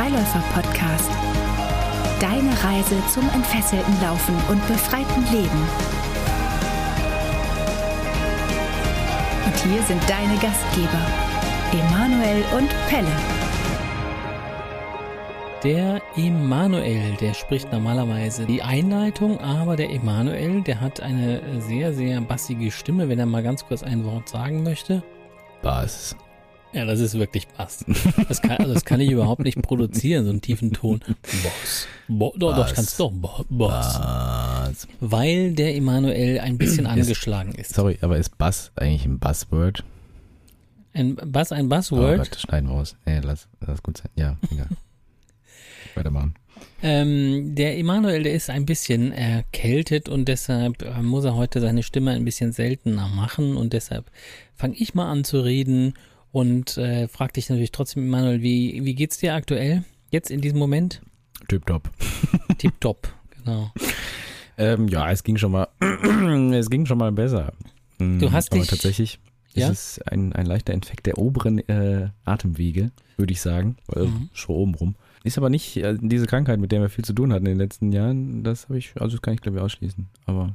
Freiläufer-Podcast. Deine Reise zum entfesselten Laufen und befreiten Leben. Und hier sind deine Gastgeber, Emanuel und Pelle. Der Emanuel, der spricht normalerweise die Einleitung, aber der Emanuel, der hat eine sehr, sehr bassige Stimme, wenn er mal ganz kurz ein Wort sagen möchte. Bass. Ja, das ist wirklich Bass. Das kann, also das kann ich überhaupt nicht produzieren, so einen tiefen Ton. Boss. Bo doch, doch, ich kann es doch. Bo Boss. Bass. Weil der Emanuel ein bisschen angeschlagen ist. Sorry, aber ist Bass eigentlich ein Buzzword? Ein Bass, ein Oh Buzzword. Gott, schneiden wir raus. Nee, lass, lass gut sein. Ja, egal. Weitermachen. Ähm, der Emanuel, der ist ein bisschen erkältet und deshalb äh, muss er heute seine Stimme ein bisschen seltener machen und deshalb fange ich mal an zu reden und äh, frag dich natürlich trotzdem, Emanuel, wie, wie geht's dir aktuell? Jetzt in diesem Moment? Tipptopp. Tipptopp, genau. Ähm, ja, es ging schon mal, es ging schon mal besser. Mm, Du hast aber dich- tatsächlich Ja? ist es ein, ein leichter Infekt der oberen äh, Atemwege, würde ich sagen. Äh, Mhm. Schon oben rum. Ist aber nicht äh, diese Krankheit, mit der wir viel zu tun hatten in den letzten Jahren. Das habe ich, also das kann ich glaube ich ausschließen. Aber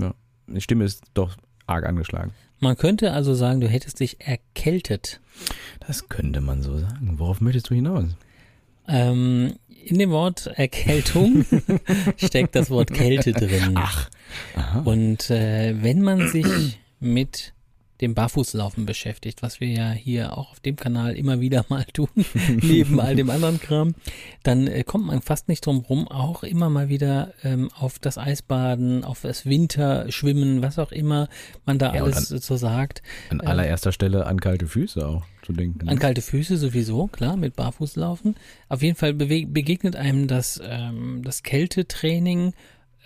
ja, die Stimme ist doch arg angeschlagen. Man könnte also sagen, du hättest dich erkältet. Das könnte man so sagen. Worauf möchtest du hinaus? Ähm, in dem Wort Erkältung steckt das Wort Kälte drin. Ach. Aha. Und äh, wenn man sich mit dem Barfußlaufen beschäftigt, was wir ja hier auch auf dem Kanal immer wieder mal tun, neben all dem anderen Kram, dann äh, kommt man fast nicht drum rum, auch immer mal wieder ähm, auf das Eisbaden, auf das Winterschwimmen, was auch immer man da Ja, alles so sagt. An allererster Stelle an kalte Füße auch zu denken. An kalte Füße sowieso, klar, mit Barfußlaufen. Auf jeden Fall bewe- begegnet einem das, ähm, das Kältetraining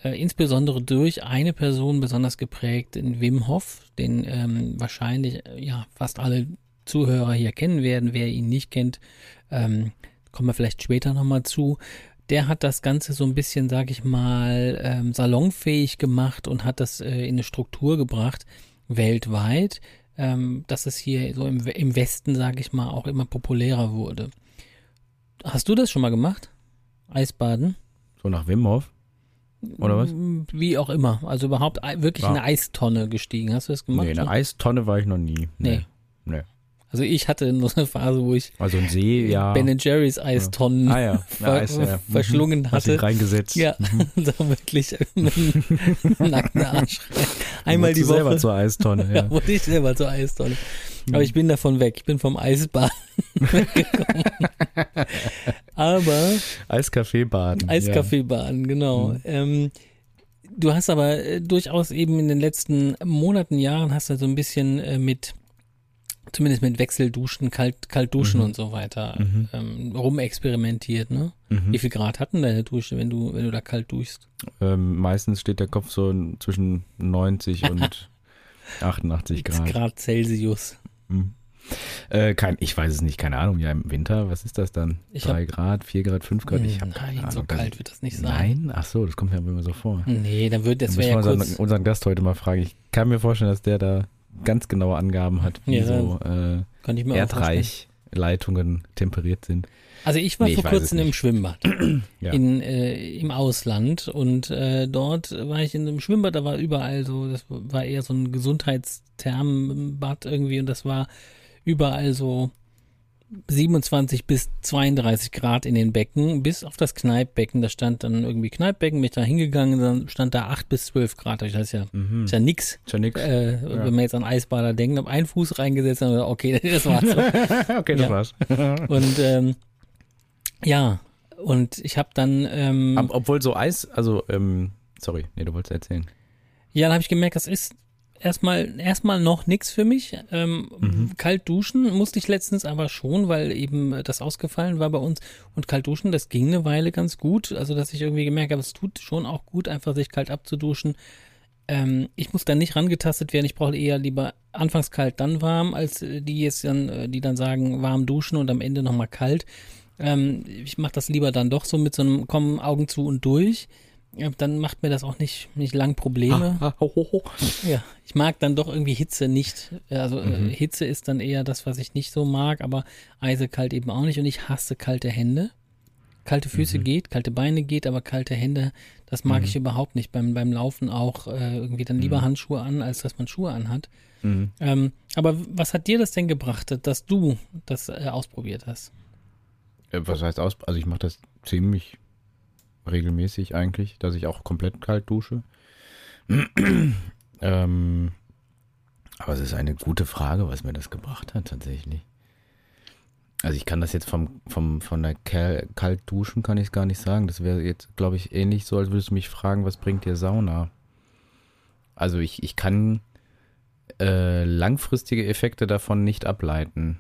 äh, insbesondere durch eine Person besonders geprägt, in Wim Hof, den ähm, wahrscheinlich äh, ja fast alle Zuhörer hier kennen werden. Wer ihn nicht kennt, ähm, kommen wir vielleicht später nochmal zu. Der hat das Ganze so ein bisschen, sag ich mal, ähm, salonfähig gemacht und hat das äh, in eine Struktur gebracht, weltweit, ähm, dass es hier so im, im Westen, sag ich mal, auch immer populärer wurde. Hast du das schon mal gemacht? Eisbaden? so nach Wim Hof? Oder was? Wie auch immer. Also überhaupt wirklich Ja. in eine Eistonne gestiegen. Hast du das gemacht? Nee, in einer Eistonne war ich noch nie. Nee. Nee. Also ich hatte nur eine Phase, wo ich Also ein See, ja. Ben Jerry's Eistonnen ah ja, ver ja, Eis, ja. Mhm. verschlungen Hast dich hatte. reingesetzt. Ja, Mhm. da wirklich nackten Arsch. rein. Einmal die du selber Woche. zur Eistonne, Ja, ja. wurde ich selber zur Eistonne. Aber ich bin davon weg. Ich bin vom Eisbahn weggekommen. Aber Eiskaffee baden. Eiskaffeebahn, genau. Mhm. Ähm, du hast aber äh, durchaus eben in den letzten Monaten, Jahren hast du so ein bisschen äh, mit, zumindest mit Wechselduschen, Kalt, Kaltduschen Mhm. und so weiter Mhm. ähm, rumexperimentiert, ne? Mhm. Wie viel Grad hatten deine Dusche, wenn du, wenn du da kalt duschst? Ähm, meistens steht der Kopf so zwischen 90 und 88 X Grad. Grad Celsius. Mhm. Äh, kein, ich weiß es nicht, keine Ahnung. Ja, im Winter, was ist das dann? Ich Drei Grad, vier Grad, fünf Grad? Ich habe Nein, keine Ahnung. so Das- kalt wird das nicht sein. Nein? Ach so, das kommt mir immer so vor. Nee, dann wird, das wäre ja wir kurz, unseren, unseren Gast heute mal fragen. Ich kann mir vorstellen, dass der da ganz genaue Angaben hat, wie Ja, so äh, kann ich mir auch vorstellen. Erdreichleitungen temperiert sind. Also ich war Nee, ich vor es kurzem im. Schwimmbad Ja. in, äh, im Ausland und äh, dort war ich in einem Schwimmbad, da war überall so, das war eher so ein Gesundheitsthermbad irgendwie und das war überall so 27 bis 32 Grad in den Becken, bis auf das Kneippbecken, da stand dann irgendwie Kneippbecken, bin ich da hingegangen, dann stand da 8 bis 12 Grad, das ist ja, Mhm. ist ja nix. Schon nix. Äh, Wenn man jetzt an Eisbader denkt, hab einen Fuß reingesetzt und gesagt, okay, das war's. okay, das Ja. war's. Und ähm, ja, und ich habe dann, ähm, Ob, obwohl so Eis, also, ähm, sorry, nee, du wolltest erzählen. ja, dann habe ich gemerkt, das ist erstmal erstmal noch nix für mich. Ähm, Kalt duschen musste ich letztens aber schon, weil eben das ausgefallen war bei uns. Und kalt duschen, das ging eine Weile ganz gut. Also, dass ich irgendwie gemerkt habe, es tut schon auch gut, einfach sich kalt abzuduschen. Ähm, ich muss da nicht rangetastet werden. Ich brauche eher lieber anfangs kalt, dann warm, als äh, die jetzt dann, äh, die dann sagen, warm duschen und am Ende nochmal kalt. Ähm, ich mache das lieber dann doch so mit so einem Kommen Augen zu und durch. Ja, dann macht mir das auch nicht, nicht lang Probleme. Ah, ho, ho, ho. Ja, ich mag dann doch irgendwie Hitze nicht. Also Mhm. äh, Hitze ist dann eher das, was ich nicht so mag, aber eisekalt eben auch nicht und ich hasse kalte Hände. Kalte Füße Mhm. geht, kalte Beine geht, aber kalte Hände, das mag Mhm. ich überhaupt nicht. Beim, beim Laufen auch äh, irgendwie dann lieber Mhm. Handschuhe an, als dass man Schuhe anhat. Mhm. Ähm, aber was hat dir das denn gebracht, dass du das äh, ausprobiert hast? Äh, Was heißt aus? Also ich mache das ziemlich regelmäßig eigentlich, dass ich auch komplett kalt dusche. ähm, aber es ist eine gute Frage, was mir das gebracht hat tatsächlich. Also ich kann das jetzt vom, vom, von der Kel kalt duschen kann ich es gar nicht sagen. Das wäre jetzt, glaube ich, ähnlich so, als würdest du mich fragen, was bringt dir Sauna? Also ich, ich kann äh, langfristige Effekte davon nicht ableiten.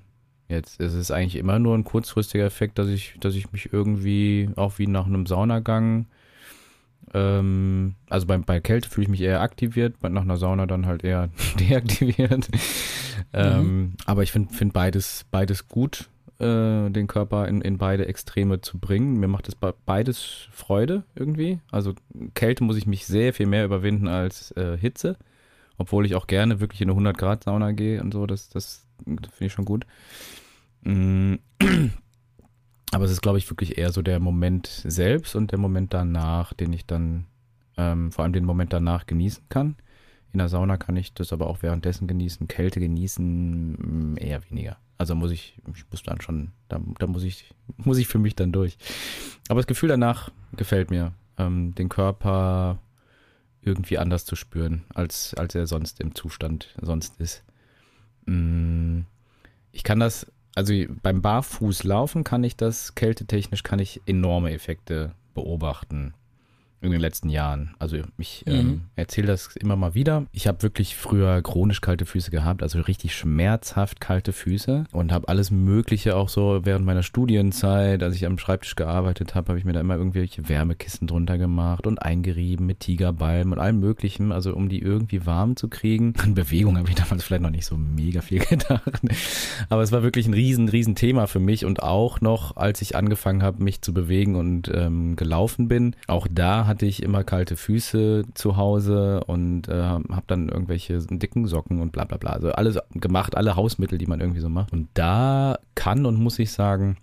Jetzt ist es eigentlich immer nur ein kurzfristiger Effekt, dass ich, dass ich mich irgendwie auch wie nach einem Saunagang, ähm, also bei, bei Kälte fühle ich mich eher aktiviert, nach einer Sauna dann halt eher deaktiviert. ähm, aber ich finde find beides, beides gut, äh, den Körper in, in beide Extreme zu bringen. Mir macht es be- beides Freude irgendwie. Also Kälte muss ich mich sehr viel mehr überwinden als äh, Hitze. Obwohl ich auch gerne wirklich in eine 100 Grad Sauna gehe und so, das, das finde ich schon gut. Mm. Aber es ist, glaube ich, wirklich eher so der Moment selbst und der Moment danach, den ich dann, ähm, vor allem den Moment danach genießen kann. In der Sauna kann ich das aber auch währenddessen genießen. Kälte genießen mm, eher weniger. Also muss ich, ich muss dann schon, da, da muss ich, muss ich für mich dann durch. Aber das Gefühl danach gefällt mir. Ähm, den Körper irgendwie anders zu spüren, als, als er sonst im Zustand sonst ist. Mm, Ich kann das, also beim Barfußlaufen kann ich das, kältetechnisch kann ich enorme Effekte beobachten in den letzten Jahren. Also ich ähm, Mhm. erzähle das immer mal wieder. Ich habe wirklich früher chronisch kalte Füße gehabt, also richtig schmerzhaft kalte Füße und habe alles Mögliche auch so während meiner Studienzeit, als ich am Schreibtisch gearbeitet habe, habe ich mir da immer irgendwelche Wärmekissen drunter gemacht und eingerieben mit Tigerbalm und allem Möglichen, also um die irgendwie warm zu kriegen. An Bewegung habe ich damals vielleicht noch nicht so mega viel gedacht, aber es war wirklich ein riesen, riesen Thema für mich und auch noch, als ich angefangen habe, mich zu bewegen und ähm, gelaufen bin, auch da hatte ich immer kalte Füße zu Hause und äh, habe dann irgendwelche dicken Socken und bla bla bla. Also alles gemacht, alle Hausmittel, die man irgendwie so macht. Und da kann und muss ich sagen,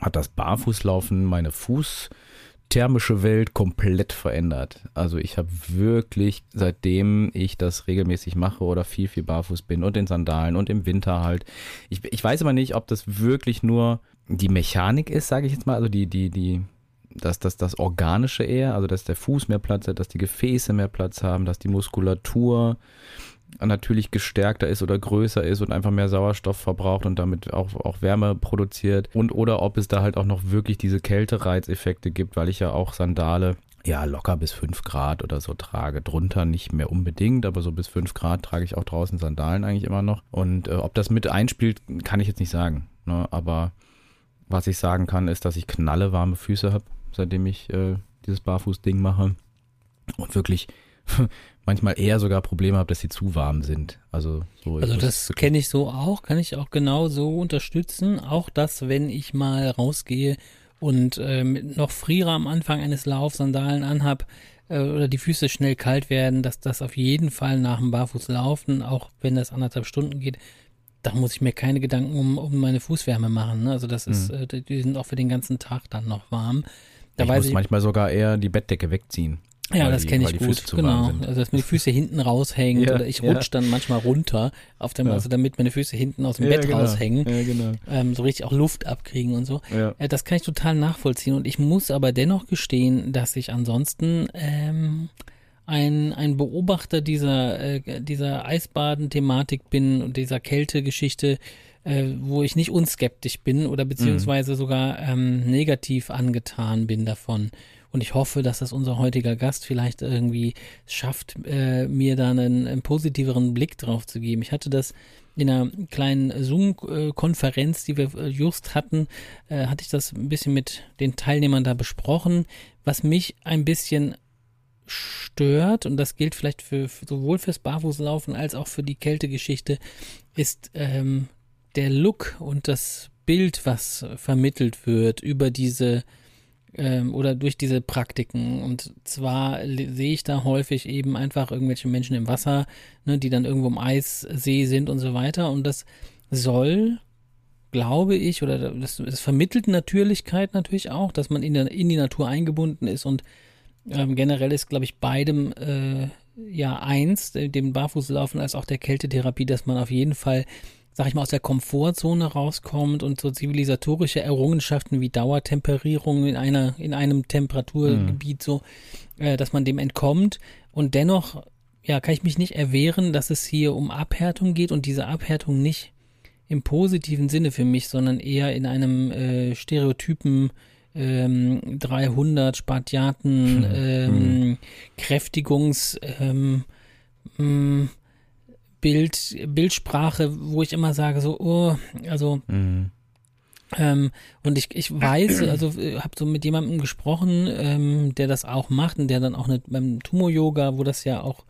hat das Barfußlaufen meine fußthermische Welt komplett verändert. Also ich habe wirklich, seitdem ich das regelmäßig mache oder viel, viel barfuß bin und in Sandalen und im Winter halt. Ich, ich weiß aber nicht, ob das wirklich nur die Mechanik ist, sage ich jetzt mal, also die, die, die, dass das, das Organische eher, also dass der Fuß mehr Platz hat, dass die Gefäße mehr Platz haben, dass die Muskulatur natürlich gestärkter ist oder größer ist und einfach mehr Sauerstoff verbraucht und damit auch, auch Wärme produziert und oder ob es da halt auch noch wirklich diese Kältereizeffekte gibt, weil ich ja auch Sandale ja locker bis 5 Grad oder so trage. Drunter nicht mehr unbedingt, aber so bis 5 Grad trage ich auch draußen Sandalen eigentlich immer noch. Und äh, ob das mit einspielt, kann ich jetzt nicht sagen. Ne? Aber was ich sagen kann, ist, dass ich knalle warme Füße habe, seitdem ich äh, dieses Barfuß-Ding mache. Und wirklich manchmal eher sogar Probleme habe, dass sie zu warm sind. Also so. Also das kenne ich so auch, kann ich auch genau so unterstützen. Auch das, wenn ich mal rausgehe und äh, mit noch Frierer am Anfang eines Laufs Sandalen anhab äh, oder die Füße schnell kalt werden, dass das auf jeden Fall nach dem Barfußlaufen, auch wenn das anderthalb Stunden geht, da muss ich mir keine Gedanken um, um meine Fußwärme machen. Ne? Also das ist, äh, die- die sind auch für den ganzen Tag dann noch warm. Da ich weiß muss ich, manchmal sogar eher die Bettdecke wegziehen. ja, das kenne ich gut, genau. Also dass mir die Füße hinten raushängen Ja, oder ich ja. rutsche dann manchmal runter auf dem, Ja. also damit meine Füße hinten aus dem Bett genau. raushängen, Ja, genau. ähm, so richtig auch Luft abkriegen und so. Ja. Äh, das kann ich total nachvollziehen und ich muss aber dennoch gestehen, dass ich ansonsten ähm, ein, ein Beobachter dieser, äh, dieser Eisbaden-Thematik bin und dieser Kältegeschichte, äh, wo ich nicht unskeptisch bin oder beziehungsweise sogar ähm, negativ angetan bin davon. Und ich hoffe, dass das unser heutiger Gast vielleicht irgendwie schafft, äh, mir da einen, einen positiveren Blick drauf zu geben. Ich hatte das in einer kleinen Zoom-Konferenz, die wir äh, just hatten, äh, hatte ich das ein bisschen mit den Teilnehmern da besprochen, was mich ein bisschen stört, und das gilt vielleicht für sowohl fürs Barfußlaufen als auch für die Kältegeschichte, ist ähm, der Look und das Bild, was vermittelt wird über diese ähm, oder durch diese Praktiken. Und zwar sehe ich da häufig eben einfach irgendwelche Menschen im Wasser, ne, die dann irgendwo im Eissee sind und so weiter. Und das soll glaube ich, oder das, das vermittelt Natürlichkeit natürlich auch, dass man in, der, in die Natur eingebunden ist und ähm, generell ist, glaube ich, beidem äh, ja eins, dem Barfußlaufen als auch der Kältetherapie, dass man auf jeden Fall, sag ich mal, aus der Komfortzone rauskommt und so zivilisatorische Errungenschaften wie Dauertemperierung in einer, in einem Temperaturgebiet mhm. so, äh, dass man dem entkommt und dennoch, ja, kann ich mich nicht erwehren, dass es hier um Abhärtung geht und diese Abhärtung nicht im positiven Sinne für mich, sondern eher in einem äh, Stereotypen ähm, 300 Spatiaten, hm. ähm, hm. Kräftigungs, ähm, hm, Bild, Bildsprache, wo ich immer sage, so, oh, also, mhm. ähm, und ich, ich weiß, also äh, habe so mit jemandem gesprochen, ähm, der das auch macht und der dann auch nicht beim Tumo-Yoga, wo das ja auch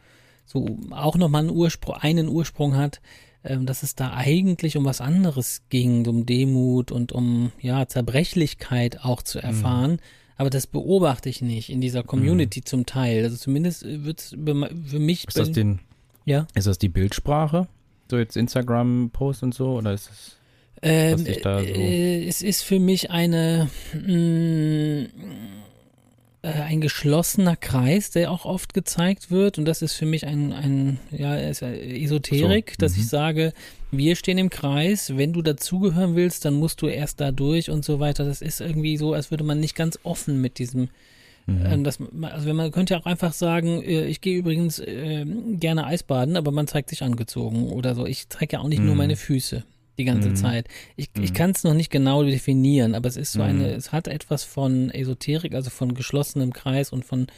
so auch nochmal einen Ursprung, einen Ursprung hat, ähm, dass es da eigentlich um was anderes ging, um Demut und um ja Zerbrechlichkeit auch zu mhm. erfahren. Mhm. Aber das beobachte ich nicht in dieser Community mhm. zum Teil. Also zumindest wird es für mich. Ist das den? Ja. Ist das die Bildsprache? So jetzt Instagram-Post und so oder ist es? Ähm, so äh, es ist für mich eine mh, mm, äh, ein geschlossener Kreis, der auch oft gezeigt wird. Und das ist für mich ein, ein ja, Esoterik, so. dass mhm. ich sage, wir stehen im Kreis, wenn du dazugehören willst, dann musst du erst da durch und so weiter. Das ist irgendwie so, als würde man nicht ganz offen mit diesem Mhm. Ähm, das, also wenn man könnte ja auch einfach sagen, äh, ich gehe übrigens äh, gerne Eisbaden, aber man zeigt sich angezogen oder so. Ich zeige ja auch nicht mhm. nur meine Füße die ganze mhm. Zeit. Ich, mhm. ich kann es noch nicht genau definieren, aber es ist so eine, mhm. es hat etwas von Esoterik, also von geschlossenem Kreis und von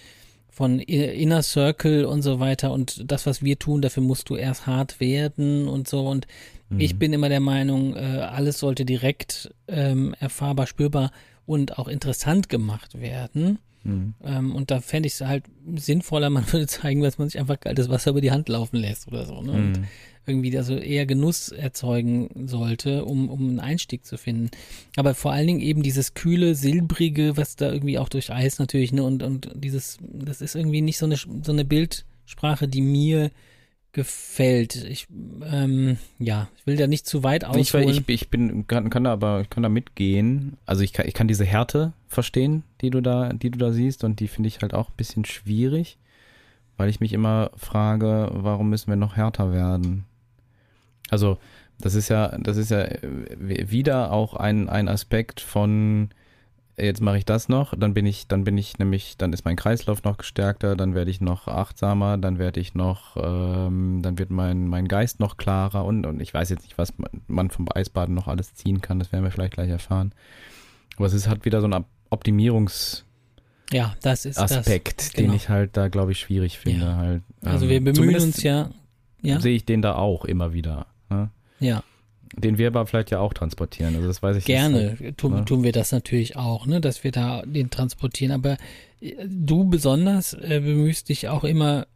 von Inner Circle und so weiter und das, was wir tun, dafür musst du erst hart werden und so und mhm. ich bin immer der Meinung, äh, alles sollte direkt ähm, erfahrbar, spürbar und auch interessant gemacht werden. Mhm. Ähm, und da fände ich es halt sinnvoller, man würde zeigen, dass man sich einfach kaltes Wasser über die Hand laufen lässt oder so. Ne? Und mhm irgendwie also eher Genuss erzeugen sollte, um, um einen Einstieg zu finden. Aber vor allen Dingen eben dieses kühle, silbrige, was da irgendwie auch durch Eis natürlich, ne, und, und dieses, das ist irgendwie nicht so eine, so eine Bildsprache, die mir gefällt. Ich, ähm, ja, ich will da nicht zu weit ausholen. Ich, ich bin, kann, kann da aber, kann da mitgehen. Also ich kann, ich kann diese Härte verstehen, die du da, die du da siehst und die finde ich halt auch ein bisschen schwierig, weil ich mich immer frage, warum müssen wir noch härter werden? Also das ist ja, das ist ja äh, wieder auch ein, ein Aspekt von jetzt mache ich das noch, dann bin ich, dann bin ich nämlich, dann ist mein Kreislauf noch gestärkter, dann werde ich noch achtsamer, dann werde ich noch, ähm, dann wird mein, mein Geist noch klarer und, und ich weiß jetzt nicht, was man vom Eisbaden noch alles ziehen kann, das werden wir vielleicht gleich erfahren. Aber es ist halt wieder so ein Optimierungs- ja, das ist Aspekt, das, genau. den ich halt da, glaube ich, schwierig finde. Ja. Halt, also wir ähm, bemühen uns ja, ja. Sehe ich den da auch immer wieder. Ne? Ja. Den wir aber vielleicht ja auch transportieren. Also das weiß ich Gerne nicht. tun, ne? tun wir das natürlich auch, ne, dass wir da den transportieren. Aber äh, du besonders äh, bemühst dich auch immer,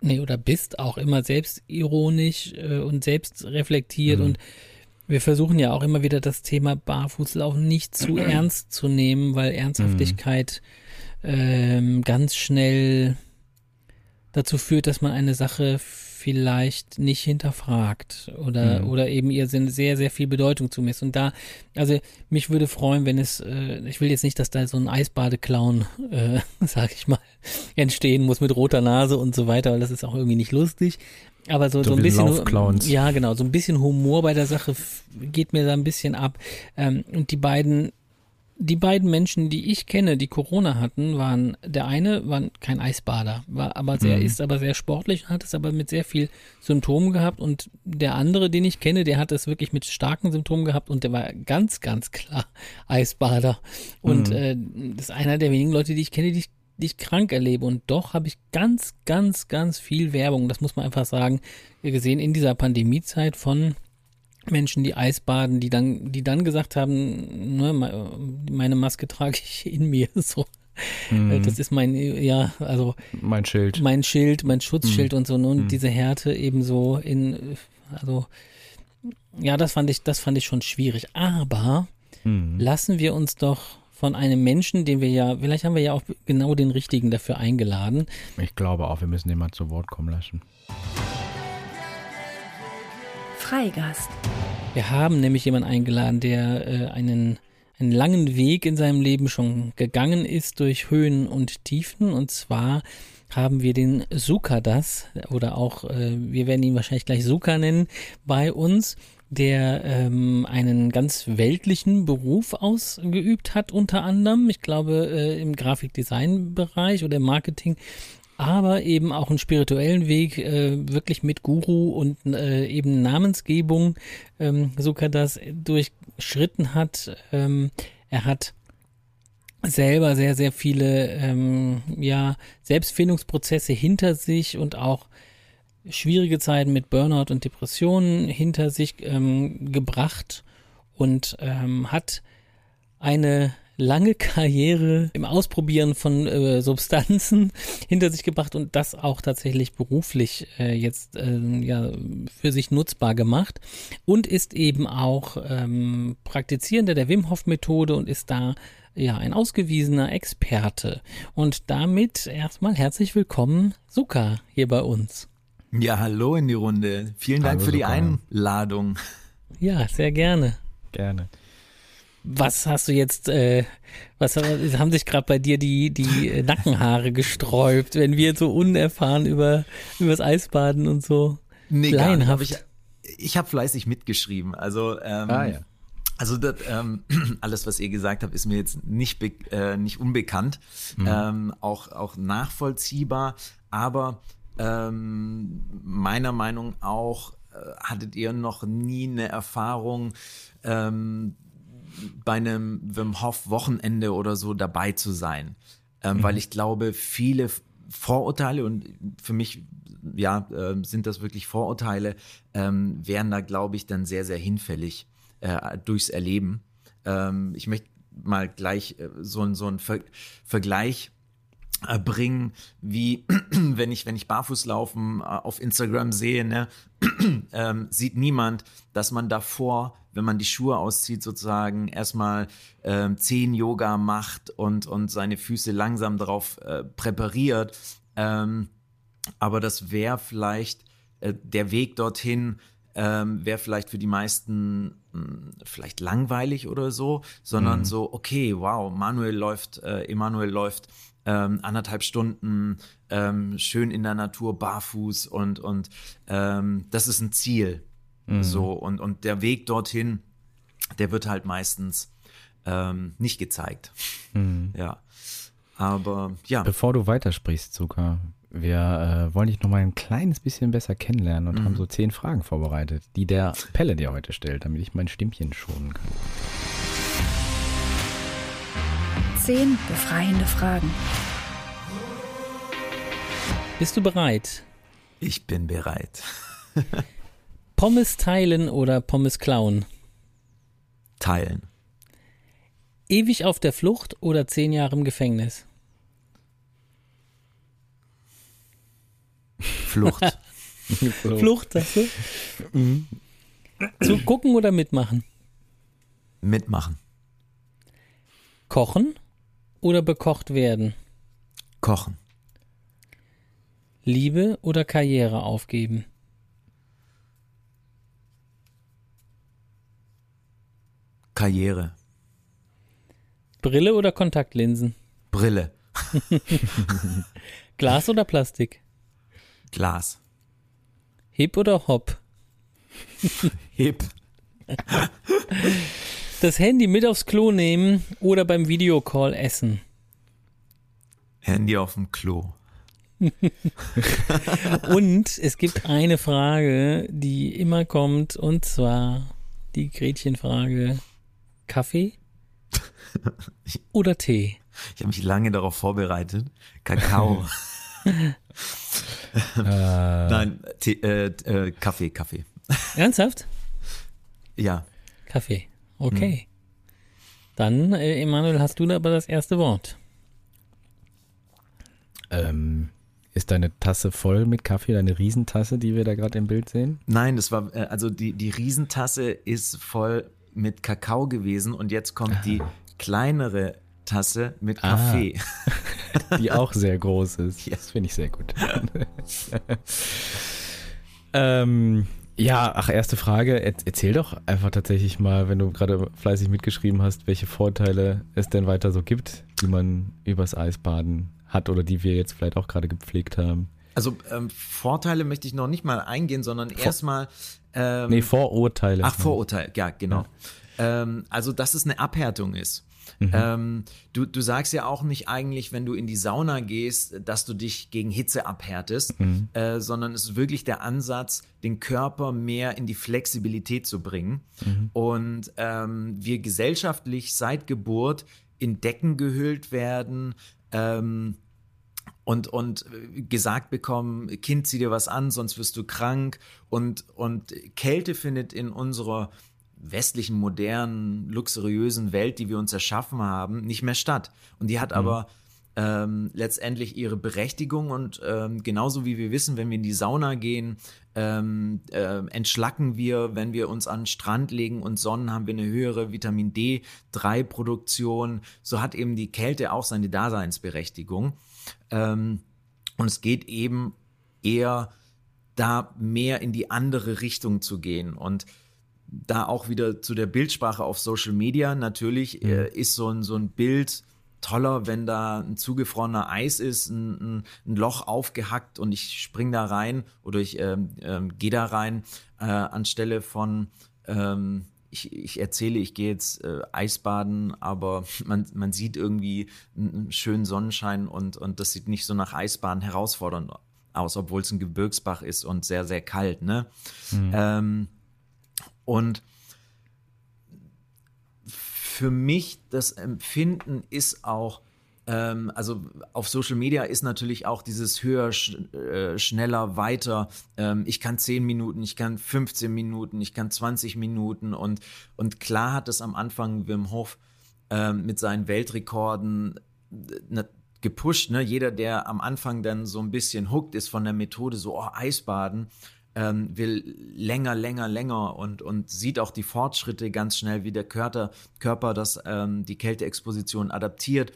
nee, oder bist auch immer selbstironisch äh, und selbstreflektiert mhm. und wir versuchen ja auch immer wieder das Thema Barfußlaufen nicht zu ernst zu nehmen, weil Ernsthaftigkeit mhm. ähm, ganz schnell dazu führt, dass man eine Sache vielleicht nicht hinterfragt oder, mhm. oder eben ihr Sinn sehr, sehr viel Bedeutung zumisst. Und da, also mich würde freuen, wenn es, äh, ich will jetzt nicht, dass da so ein Eisbadeclown, äh, sag ich mal, entstehen muss mit roter Nase und so weiter, weil das ist auch irgendwie nicht lustig. Aber so, so, so ein bisschen, ja genau, so ein bisschen Humor bei der Sache geht mir da ein bisschen ab. Ähm, und die beiden die beiden Menschen, die ich kenne, die Corona hatten, waren, der eine war kein Eisbader, war aber sehr, mhm. ist aber sehr sportlich, hat es aber mit sehr viel Symptomen gehabt und der andere, den ich kenne, der hat es wirklich mit starken Symptomen gehabt und der war ganz, ganz klar Eisbader. Und mhm. äh, das ist einer der wenigen Leute, die ich kenne, die ich, die ich krank erlebe. Und doch habe ich ganz, ganz, ganz viel Werbung, das muss man einfach sagen, gesehen in dieser Pandemiezeit von Menschen, die Eisbaden, die dann, die dann gesagt haben, ne, meine Maske trage ich in mir, so. Mhm. Das ist mein, ja, also. Mein Schild. Mein Schild, mein Schutzschild mhm. und so, ne, und mhm. diese Härte eben so in, also, ja, das fand ich, das fand ich schon schwierig. Aber mhm. lassen wir uns doch von einem Menschen, den wir ja, vielleicht haben wir ja auch genau den richtigen dafür eingeladen. Ich glaube auch, wir müssen den mal zu Wort kommen lassen. Freigast. Wir haben nämlich jemanden eingeladen, der äh, einen, einen langen Weg in seinem Leben schon gegangen ist durch Höhen und Tiefen. Und zwar haben wir den Sukadas oder auch, äh, wir werden ihn wahrscheinlich gleich Suka nennen, bei uns der ähm, einen ganz weltlichen Beruf ausgeübt hat, unter anderem, ich glaube, äh, im Grafikdesign-Bereich oder im Marketing, aber eben auch einen spirituellen Weg, äh, wirklich mit Guru und äh, eben Namensgebung, ähm, sogar das durchschritten hat. Ähm, er hat selber sehr, sehr viele ähm, ja, Selbstfindungsprozesse hinter sich und auch schwierige Zeiten mit Burnout und Depressionen hinter sich ähm, gebracht und ähm, hat eine lange Karriere im Ausprobieren von äh, Substanzen hinter sich gebracht und das auch tatsächlich beruflich äh, jetzt äh, ja für sich nutzbar gemacht und ist eben auch ähm, Praktizierender der Wim Hof Methode und ist da ja ein ausgewiesener Experte und damit erstmal herzlich willkommen Suka hier bei uns. Ja, hallo in die Runde. Vielen Dank hallo, für die super. Einladung. Ja, sehr gerne. Gerne. Was hast du jetzt, äh, was haben sich gerade bei dir die, die Nackenhaare gesträubt, wenn wir so unerfahren über, über das Eisbaden und so nee, laienhaft. Ich, ich habe fleißig mitgeschrieben. Also, ähm, ah, ja. also das, ähm, alles, was ihr gesagt habt, ist mir jetzt nicht, be äh, nicht unbekannt, mhm. ähm, auch, auch nachvollziehbar, aber ähm, meiner Meinung auch äh, hattet ihr noch nie eine Erfahrung ähm, bei einem Wim Hof Wochenende oder so dabei zu sein, ähm, mhm. weil ich glaube viele Vorurteile und für mich ja äh, sind das wirklich Vorurteile ähm, wären da glaube ich dann sehr sehr hinfällig äh, durchs Erleben. Ähm, ich möchte mal gleich äh, so, so einen Ver Vergleich bringen, wie wenn ich, wenn ich barfuß laufen äh, auf Instagram sehe, ne, ähm, sieht niemand, dass man davor, wenn man die Schuhe auszieht, sozusagen erstmal ähm, zehn Yoga macht und, und seine Füße langsam darauf äh, präpariert. Ähm, aber das wäre vielleicht äh, der Weg dorthin, ähm, wäre vielleicht für die meisten mh, hm, vielleicht langweilig oder so, sondern mhm. so, okay, wow, Manuel läuft, äh, Emanuel läuft ähm, anderthalb Stunden ähm, schön in der Natur barfuß und und ähm, das ist ein Ziel mhm. so und und der Weg dorthin der wird halt meistens ähm, nicht gezeigt mhm. ja aber ja bevor du weitersprichst sogar wir äh, wollen dich noch mal ein kleines bisschen besser kennenlernen und mhm. haben so zehn Fragen vorbereitet, die der Pelle dir heute stellt, damit ich mein Stimmchen schonen kann. Zehn befreiende Fragen. Bist du bereit? Ich bin bereit. Pommes teilen oder Pommes klauen? Teilen. Ewig auf der Flucht oder zehn Jahre im Gefängnis? Flucht. Flucht, sagst du? Mhm. Zu gucken oder mitmachen? Mitmachen. Kochen oder bekocht werden? Kochen. Liebe oder Karriere aufgeben? Karriere. Brille oder Kontaktlinsen? Brille. Glas oder Plastik? Glas. Hip oder Hop? Hip. Das Handy mit aufs Klo nehmen oder beim Videocall essen? Handy auf dem Klo. und es gibt eine Frage, die immer kommt, und zwar die Gretchenfrage: Kaffee oder Tee? Ich habe mich lange darauf vorbereitet. Kakao. äh. Nein, Tee, äh, äh, Kaffee, Kaffee. Ernsthaft? Ja. Kaffee. Okay. Hm. Dann, äh, Emanuel, hast du aber das erste Wort. Ähm, ist deine Tasse voll mit Kaffee, deine Riesentasse, die wir da gerade im Bild sehen? Nein, das war, äh, also die, die Riesentasse ist voll mit Kakao gewesen und jetzt kommt ah. die kleinere Tasse mit ah. Kaffee. Ah, die auch sehr groß ist. Das finde ich sehr gut. ähm, Ja, ach, erste Frage. Erzähl doch einfach tatsächlich mal, wenn du gerade fleißig mitgeschrieben hast, welche Vorteile es denn weiter so gibt, die man übers Eisbaden hat oder die wir jetzt vielleicht auch gerade gepflegt haben. Also ähm, Vorteile möchte ich noch nicht mal eingehen, sondern erstmal. Ähm, nee, Vorurteile. Ach, Vorurteile, ja, genau. Ja. Ähm, also, dass es eine Abhärtung ist. Mhm. Ähm, du, du sagst ja auch nicht eigentlich, wenn du in die Sauna gehst, dass du dich gegen Hitze abhärtest, mhm. äh, sondern es ist wirklich der Ansatz, den Körper mehr in die Flexibilität zu bringen. Mhm. Und ähm, wir gesellschaftlich seit Geburt in Decken gehüllt werden, ähm, und, und gesagt bekommen, Kind, zieh dir was an, sonst wirst du krank. Und, und Kälte findet in unserer westlichen, modernen, luxuriösen Welt, die wir uns erschaffen haben, nicht mehr statt. Und die hat mhm. aber ähm, letztendlich ihre Berechtigung und ähm, genauso wie wir wissen, wenn wir in die Sauna gehen, ähm, äh, entschlacken wir, wenn wir uns an den Strand legen und sonnen, haben wir eine höhere Vitamin D3-Produktion. So hat eben die Kälte auch seine Daseinsberechtigung. Ähm, und es geht eben eher da mehr in die andere Richtung zu gehen. Und da auch wieder zu der Bildsprache auf Social Media. Natürlich mhm. äh, ist so ein, so ein Bild toller, wenn da ein zugefrorener Eis ist, ein, ein, ein Loch aufgehackt und ich spring da rein oder ich ähm, ähm, gehe da rein, äh, anstelle von ähm, ich, ich erzähle, ich gehe jetzt äh, Eisbaden, aber man, man sieht irgendwie einen schönen Sonnenschein und, und das sieht nicht so nach Eisbaden herausfordernd aus, obwohl es ein Gebirgsbach ist und sehr, sehr kalt. Ne? Mhm. Ähm, und für mich das Empfinden ist auch, ähm, also auf Social Media ist natürlich auch dieses höher, sch äh, schneller, weiter. Ähm, ich kann 10 Minuten, ich kann 15 Minuten, ich kann 20 Minuten und, und klar hat es am Anfang Wim Hof ähm, mit seinen Weltrekorden äh, gepusht. Ne? Jeder, der am Anfang dann so ein bisschen hooked ist von der Methode, so oh, Eisbaden, ähm, will länger, länger, länger und, und sieht auch die Fortschritte ganz schnell, wie der Körper, Körper das, ähm, die Kälteexposition adaptiert.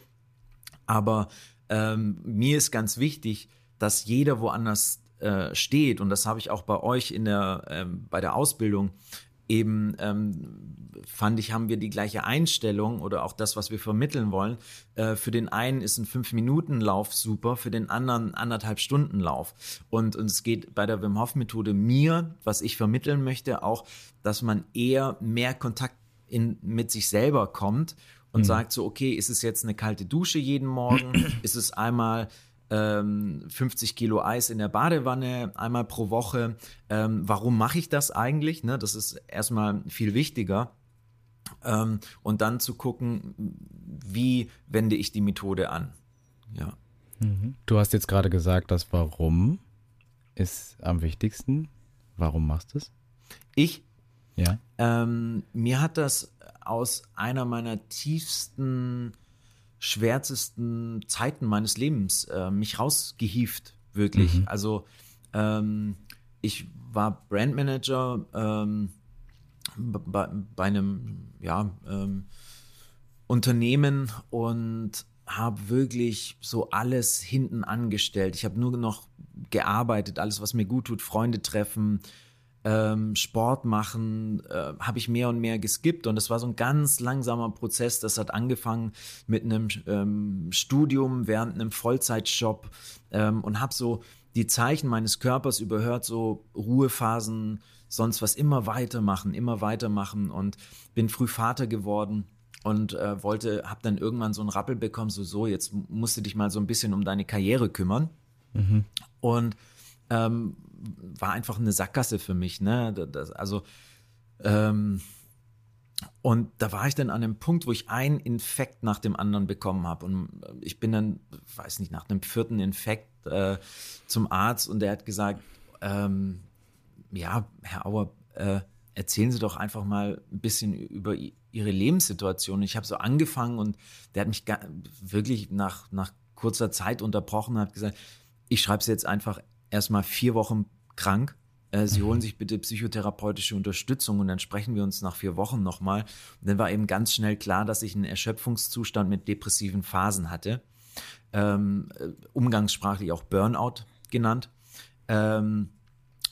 Aber ähm, mir ist ganz wichtig, dass jeder woanders äh, steht und das habe ich auch bei euch in der, ähm, bei der Ausbildung eben ähm, fand ich, haben wir die gleiche Einstellung oder auch das, was wir vermitteln wollen. Äh, für den einen ist ein Fünf-Minuten-Lauf super, für den anderen anderthalb Stunden Lauf. Und, und es geht bei der Wim Hof-Methode mir, was ich vermitteln möchte, auch, dass man eher mehr Kontakt in, mit sich selber kommt und mhm. sagt so, okay, ist es jetzt eine kalte Dusche jeden Morgen? ist es einmal 50 ähm, Kilo Eis in der Badewanne einmal pro Woche. Ähm, warum mache ich das eigentlich? Ne, das ist erstmal viel wichtiger. Ähm, und dann zu gucken, wie wende ich die Methode an. Ja. Mhm. Du hast jetzt gerade gesagt, das Warum ist am wichtigsten. Warum machst du es? Ich? Ja. Ähm, mir hat das aus einer meiner tiefsten schwärzesten Zeiten meines Lebens äh, mich rausgehieft, wirklich. Mhm. Also ähm, ich war Brandmanager ähm, bei, bei, einem ja, ähm, Unternehmen und habe wirklich so alles hinten angestellt. Ich habe nur noch gearbeitet, alles, was mir gut tut, Freunde treffen, ähm, Sport machen, äh, habe ich mehr und mehr geskippt. Und das war so ein ganz langsamer Prozess. Das hat angefangen mit einem ähm, Studium während einem Vollzeitjob ähm, und habe so die Zeichen meines Körpers überhört, so Ruhephasen, sonst was immer weitermachen, immer weitermachen und bin früh Vater geworden und äh, wollte, habe dann irgendwann so einen Rappel bekommen, so so, jetzt musst du dich mal so ein bisschen um deine Karriere kümmern. Mhm. Und ähm, war einfach eine Sackgasse für mich. Ne? Das, also ähm, und da war ich dann an einem Punkt, wo ich einen Infekt nach dem anderen bekommen habe. Und ich bin dann, weiß nicht, nach einem vierten Infekt äh, zum Arzt und der hat gesagt, ähm, ja, Herr Auer, äh, erzählen Sie doch einfach mal ein bisschen über Ihre Lebenssituation. Ich habe so angefangen und der hat mich wirklich nach, nach kurzer Zeit unterbrochen und hat gesagt, ich schreibe es jetzt einfach erstmal vier Wochen krank. Äh, sie mhm. holen sich bitte psychotherapeutische Unterstützung und dann sprechen wir uns nach vier Wochen nochmal. Und dann war eben ganz schnell klar, dass ich einen Erschöpfungszustand mit depressiven Phasen hatte. Ähm, äh, umgangssprachlich auch Burnout genannt. Ähm,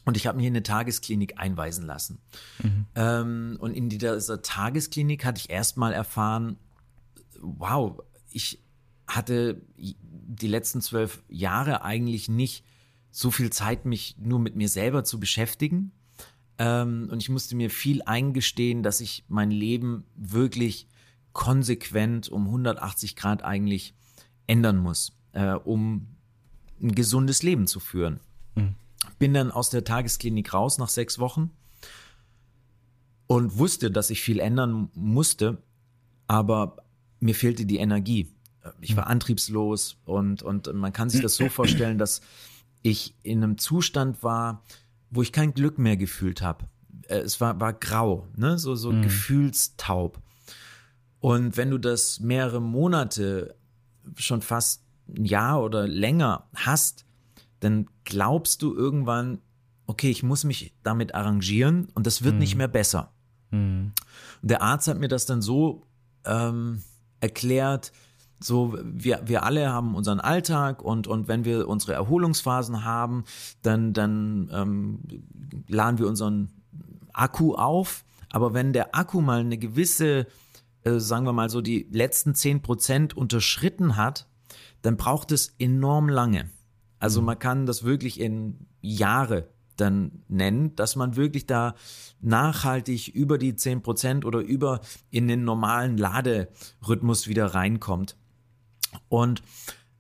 Und ich habe mich in eine Tagesklinik einweisen lassen. Mhm. Ähm, und in dieser Tagesklinik hatte ich erstmal erfahren, wow, ich hatte die letzten zwölf Jahre eigentlich nicht so viel Zeit, mich nur mit mir selber zu beschäftigen. Ähm, und ich musste mir viel eingestehen, dass ich mein Leben wirklich konsequent um 180 Grad eigentlich ändern muss, äh, um ein gesundes Leben zu führen. Mhm. Bin dann aus der Tagesklinik raus nach sechs Wochen und wusste, dass ich viel ändern musste, aber mir fehlte die Energie. Ich war antriebslos und, und man kann sich das so vorstellen, dass ich in einem Zustand war, wo ich kein Glück mehr gefühlt habe. Äh, es war, war grau, ne? so, so mhm. gefühlstaub. Und wenn du das mehrere Monate, schon fast ein Jahr oder länger hast, dann glaubst du irgendwann, okay, ich muss mich damit arrangieren und das wird mhm. nicht mehr besser. Mhm. Und der Arzt hat mir das dann so ähm, erklärt, so, wir, wir alle haben unseren Alltag und, und wenn wir unsere Erholungsphasen haben, dann, dann ähm, laden wir unseren Akku auf. Aber wenn der Akku mal eine gewisse, äh, sagen wir mal so, die letzten zehn Prozent unterschritten hat, dann braucht es enorm lange. Also mhm. man kann das wirklich in Jahre dann nennen, dass man wirklich da nachhaltig über die zehn Prozent oder über in den normalen Laderhythmus wieder reinkommt. Und,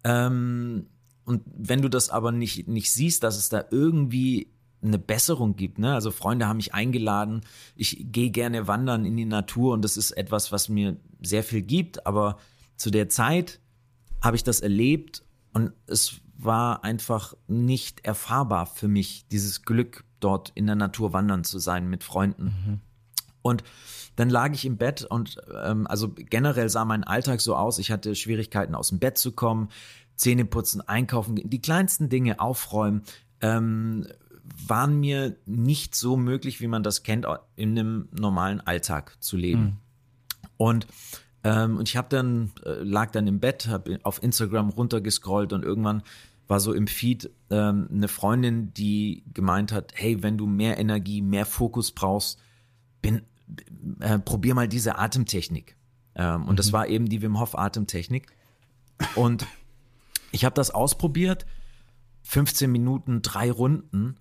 ähm, und wenn du das aber nicht, nicht siehst, dass es da irgendwie eine Besserung gibt. Ne? Also Freunde haben mich eingeladen. Ich gehe gerne wandern in die Natur und das ist etwas, was mir sehr viel gibt. Aber zu der Zeit habe ich das erlebt und es war einfach nicht erfahrbar für mich, dieses Glück dort in der Natur wandern zu sein mit Freunden. Mhm. Und dann lag ich im Bett und ähm, also generell sah mein Alltag so aus. Ich hatte Schwierigkeiten aus dem Bett zu kommen, Zähne putzen, einkaufen, die kleinsten Dinge aufräumen. Ähm, waren mir nicht so möglich, wie man das kennt, in einem normalen Alltag zu leben. Mhm. Und ähm, und ich habe dann äh, lag dann im Bett, habe auf Instagram runtergescrollt und irgendwann war so im Feed ähm, eine Freundin, die gemeint hat, hey, wenn du mehr Energie, mehr Fokus brauchst, bin äh, probier mal diese Atemtechnik. Ähm, und mhm. das war eben die Wim Hof Atemtechnik. Und ich habe das ausprobiert, 15 Minuten, drei Runden.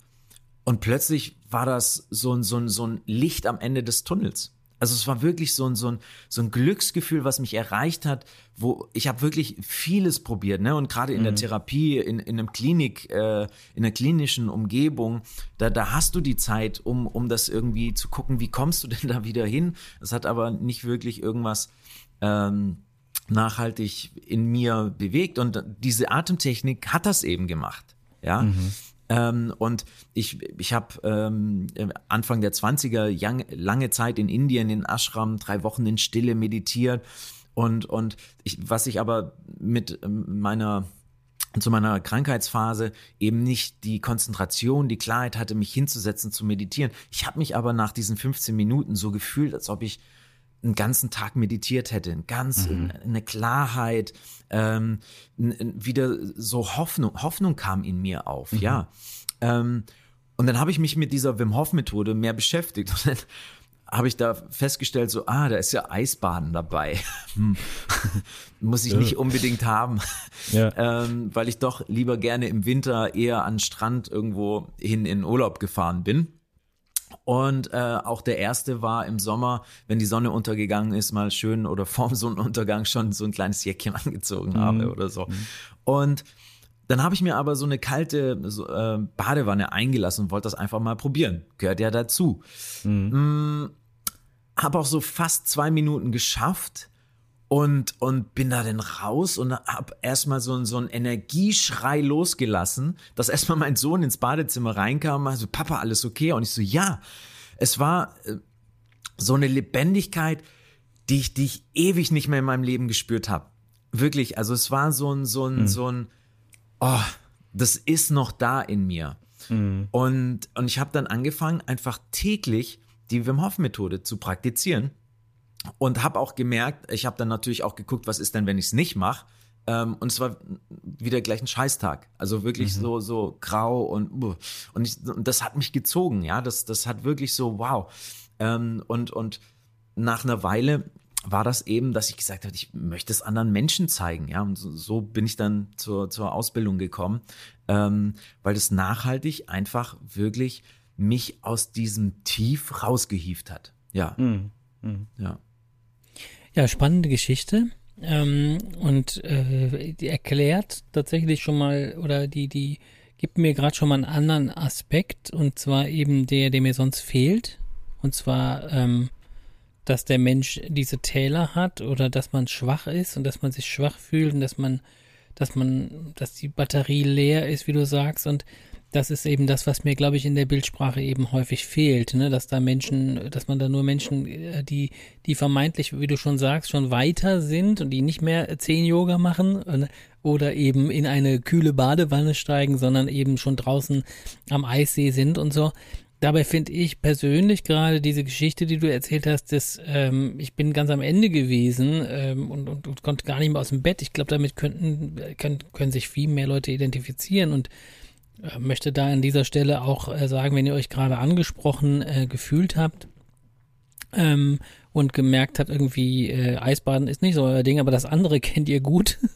Und plötzlich war das so ein, so ein, so ein Licht am Ende des Tunnels. Also es war wirklich so ein, so ein, so ein Glücksgefühl, was mich erreicht hat, wo ich habe wirklich vieles probiert, ne? Und gerade in mhm. der Therapie, in, in einem Klinik, äh, in einer klinischen Umgebung, da, da hast du die Zeit, um, um das irgendwie zu gucken, wie kommst du denn da wieder hin? Das hat aber nicht wirklich irgendwas ähm, nachhaltig in mir bewegt. Und diese Atemtechnik hat das eben gemacht. Ja. Mhm. Ähm, und ich, ich habe ähm, Anfang der 20er young, lange Zeit in Indien, in Ashram, drei Wochen in Stille meditiert. Und, und ich, was ich aber mit ähm, meiner zu meiner Krankheitsphase eben nicht die Konzentration, die Klarheit hatte, mich hinzusetzen, zu meditieren. Ich habe mich aber nach diesen 15 Minuten so gefühlt, als ob ich einen ganzen Tag meditiert hätte, ganz mhm. eine Klarheit, ähm, wieder so Hoffnung, Hoffnung kam in mir auf, mhm. ja. Ähm, und dann habe ich mich mit dieser Wim Hof Methode mehr beschäftigt und dann habe ich da festgestellt, so, ah, da ist ja Eisbaden dabei. Hm. Muss ich ja. nicht unbedingt haben, ja. ähm, weil ich doch lieber gerne im Winter eher an Strand irgendwo hin in Urlaub gefahren bin. Und äh, auch der erste war im Sommer, wenn die Sonne untergegangen ist, mal schön oder vorm Sonnenuntergang schon so ein kleines Jäckchen angezogen mhm. habe oder so. Mhm. Und dann habe ich mir aber so eine kalte so, äh, Badewanne eingelassen und wollte das einfach mal probieren. Gehört ja dazu. Mhm. Mm, habe auch so fast zwei Minuten geschafft und, und bin da dann raus und hab erstmal so, so einen Energieschrei losgelassen, dass erstmal mein Sohn ins Badezimmer reinkam und so, Papa, alles okay? Und ich so, ja. Es war äh, so eine Lebendigkeit, die ich, die ich ewig nicht mehr in meinem Leben gespürt habe. Wirklich, also es war so ein, so ein, mhm. so ein, oh, das ist noch da in mir. Mhm. Und, und ich habe dann angefangen, einfach täglich die Wim Hof Methode zu praktizieren und habe auch gemerkt, ich habe dann natürlich auch geguckt, was ist denn, wenn ich es nicht mache. Ähm, und es war wieder gleich ein Scheißtag. Also wirklich mhm. so, so grau und, und, ich, und das hat mich gezogen, ja. Das, das hat wirklich so, wow. Ähm, und, und nach einer Weile war das eben, dass ich gesagt habe, ich möchte es anderen Menschen zeigen, ja. Und so, so bin ich dann zur, zur Ausbildung gekommen, ähm, weil das nachhaltig einfach wirklich mich aus diesem Tief rausgehieft hat. Ja. Mhm. Mhm. Ja. Ja, spannende Geschichte. Ähm, und äh, die erklärt tatsächlich schon mal oder die, die gibt mir gerade schon mal einen anderen Aspekt und zwar eben der, der mir sonst fehlt. Und zwar, ähm, dass der Mensch diese Täler hat oder dass man schwach ist und dass man sich schwach fühlt und dass man, dass man, dass die Batterie leer ist, wie du sagst. Und das ist eben das, was mir, glaube ich, in der Bildsprache eben häufig fehlt, ne? dass da Menschen, dass man da nur Menschen, äh, die, die vermeintlich, wie du schon sagst, schon weiter sind und die nicht mehr zehn Yoga machen äh, oder eben in eine kühle Badewanne steigen, sondern eben schon draußen am Eissee sind und so. Dabei finde ich persönlich gerade diese Geschichte, die du erzählt hast, dass ähm, ich bin ganz am Ende gewesen ähm, und, und, und konnte gar nicht mehr aus dem Bett. Ich glaube, damit könnten können, können sich viel mehr Leute identifizieren und äh, möchte da an dieser Stelle auch äh, sagen, wenn ihr euch gerade angesprochen äh, gefühlt habt ähm, und gemerkt habt, irgendwie äh, Eisbaden ist nicht so euer Ding, aber das andere kennt ihr gut.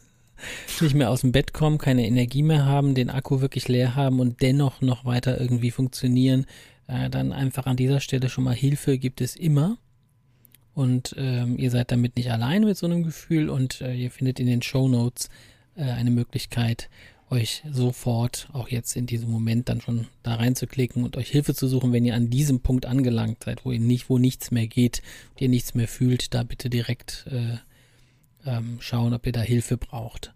nicht mehr aus dem Bett kommen, keine Energie mehr haben, den Akku wirklich leer haben und dennoch noch weiter irgendwie funktionieren, äh, dann einfach an dieser Stelle schon mal Hilfe gibt es immer. Und ähm, ihr seid damit nicht allein mit so einem Gefühl und äh, ihr findet in den Show Notes äh, eine Möglichkeit, euch sofort auch jetzt in diesem Moment dann schon da reinzuklicken und euch Hilfe zu suchen, wenn ihr an diesem Punkt angelangt seid, wo ihr nicht, wo nichts mehr geht, und ihr nichts mehr fühlt, da bitte direkt äh, ähm, schauen, ob ihr da Hilfe braucht.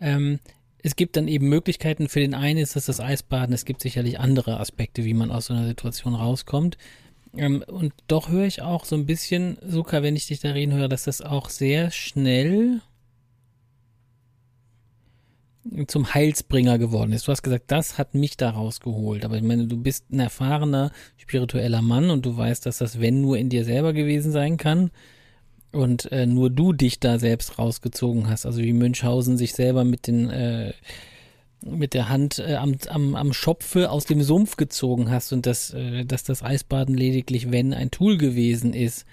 Ähm, es gibt dann eben Möglichkeiten. Für den einen ist das das Eisbaden. Es gibt sicherlich andere Aspekte, wie man aus so einer Situation rauskommt. Ähm, und doch höre ich auch so ein bisschen, Suka, wenn ich dich da reden höre, dass das auch sehr schnell zum Heilsbringer geworden ist. Du hast gesagt, das hat mich da rausgeholt. Aber ich meine, du bist ein erfahrener spiritueller Mann und du weißt, dass das wenn nur in dir selber gewesen sein kann und äh, nur du dich da selbst rausgezogen hast. Also wie Münchhausen sich selber mit den äh, mit der Hand äh, am, am, am Schopfe aus dem Sumpf gezogen hast und dass, äh, dass das Eisbaden lediglich, wenn, ein Tool gewesen ist.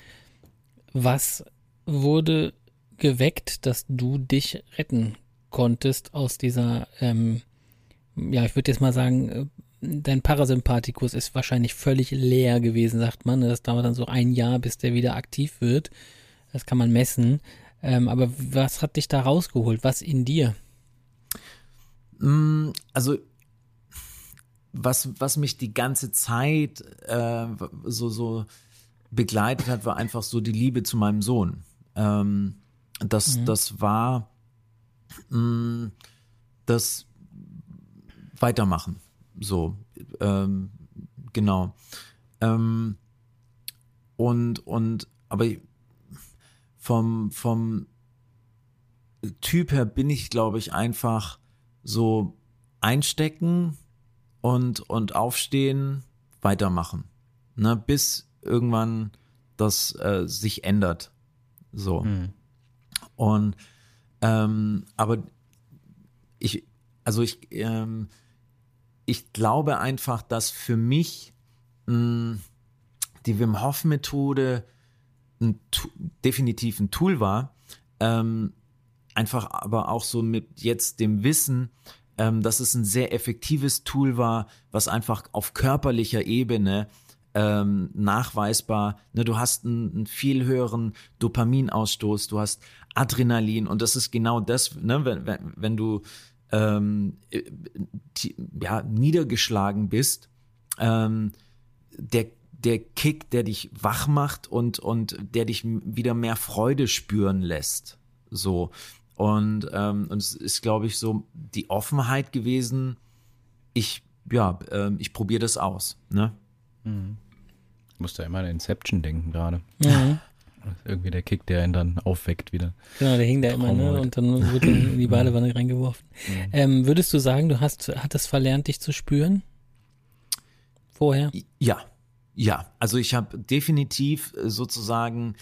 Was wurde geweckt, dass du dich retten konntest aus dieser, ähm, ja, ich würde jetzt mal sagen, äh, dein Parasympathikus ist wahrscheinlich völlig leer gewesen, sagt man. Das dauert dann so ein Jahr, bis der wieder aktiv wird. Das kann man messen. Ähm, aber was hat dich da rausgeholt? Was in dir? Mm, also, was, was mich die ganze Zeit äh, so, so begleitet hat, war einfach so die Liebe zu meinem Sohn. Ähm, das, mhm. das war mh, das weitermachen. So, ähm, genau. Ähm, und, und, aber vom, vom Typ her bin ich, glaube ich, einfach so einstecken und, und aufstehen, weitermachen. Ne, bis irgendwann das äh, sich ändert. So. Mhm. Und ähm, aber ich, also ich, ähm, ich glaube einfach, dass für mich mh, hm, die Wim Hof Methode ein, definitiv ein Tool war. Ähm, einfach aber auch so mit jetzt dem Wissen, ähm, dass es ein sehr effektives Tool war, was einfach auf körperlicher Ebene ähm, nachweisbar, ne, du hast einen, einen, viel höheren Dopaminausstoß, du hast Adrenalin und das ist genau das, ne, wenn, wenn, wenn du ähm, ja, niedergeschlagen bist, ähm, der, der Kick, der dich wach macht und, und der dich wieder mehr Freude spüren lässt. So. Und, ähm, und es ist, glaube ich, so die Offenheit gewesen, ich, ja, äh, ich probiere das aus. Ne? Mhm. Ich musste immer an Inception denken gerade. Mhm. Irgendwie der Kick, der ihn dann aufweckt wieder. Genau, der hing da immer, ne? Und dann wurde in die Badewanne reingeworfen. Mhm. Ähm, würdest du sagen, du hast, hattest verlernt, dich zu spüren? Vorher? Ja, ja. Also ich habe definitiv sozusagen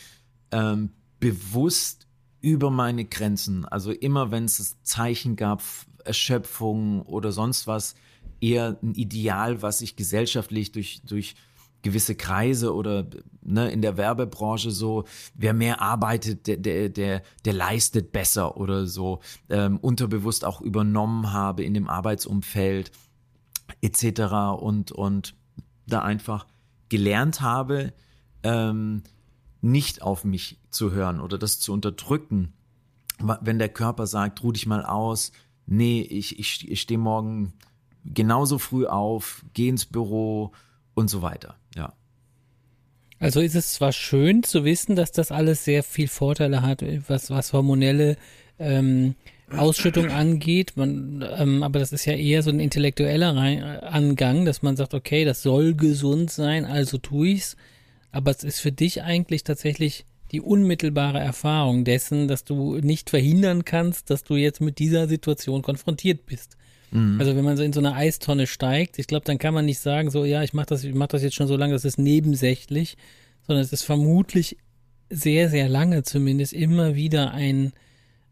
ähm, bewusst über meine Grenzen. Also immer, wenn es Zeichen gab, Erschöpfung oder sonst was, eher ein Ideal, was sich gesellschaftlich durch, durch gewisse Kreise oder ne, in der Werbebranche so, wer mehr arbeitet, der, der, der, der leistet besser oder so, ähm, unterbewusst auch übernommen habe in dem Arbeitsumfeld etc. und, und da einfach gelernt habe, ähm, nicht auf mich zu hören oder das zu unterdrücken. Wenn der Körper sagt, ruh dich mal aus, nee, ich, ich, ich stehe morgen genauso früh auf, geh ins Büro und so weiter. Ja. Also ist es zwar schön zu wissen, dass das alles sehr viel Vorteile hat, was, was hormonelle ähm, Ausschüttung angeht, man, ähm, aber das ist ja eher so ein intellektueller Angang, dass man sagt, okay, das soll gesund sein, also tue ich's. Aber es ist für dich eigentlich tatsächlich die unmittelbare Erfahrung dessen, dass du nicht verhindern kannst, dass du jetzt mit dieser Situation konfrontiert bist. Mhm. Also wenn man so in so eine Eistonne steigt, ich glaube, dann kann man nicht sagen, so ja, ich mache das, ich mache das jetzt schon so lange, das ist nebensächlich, sondern es ist vermutlich sehr, sehr lange zumindest immer wieder ein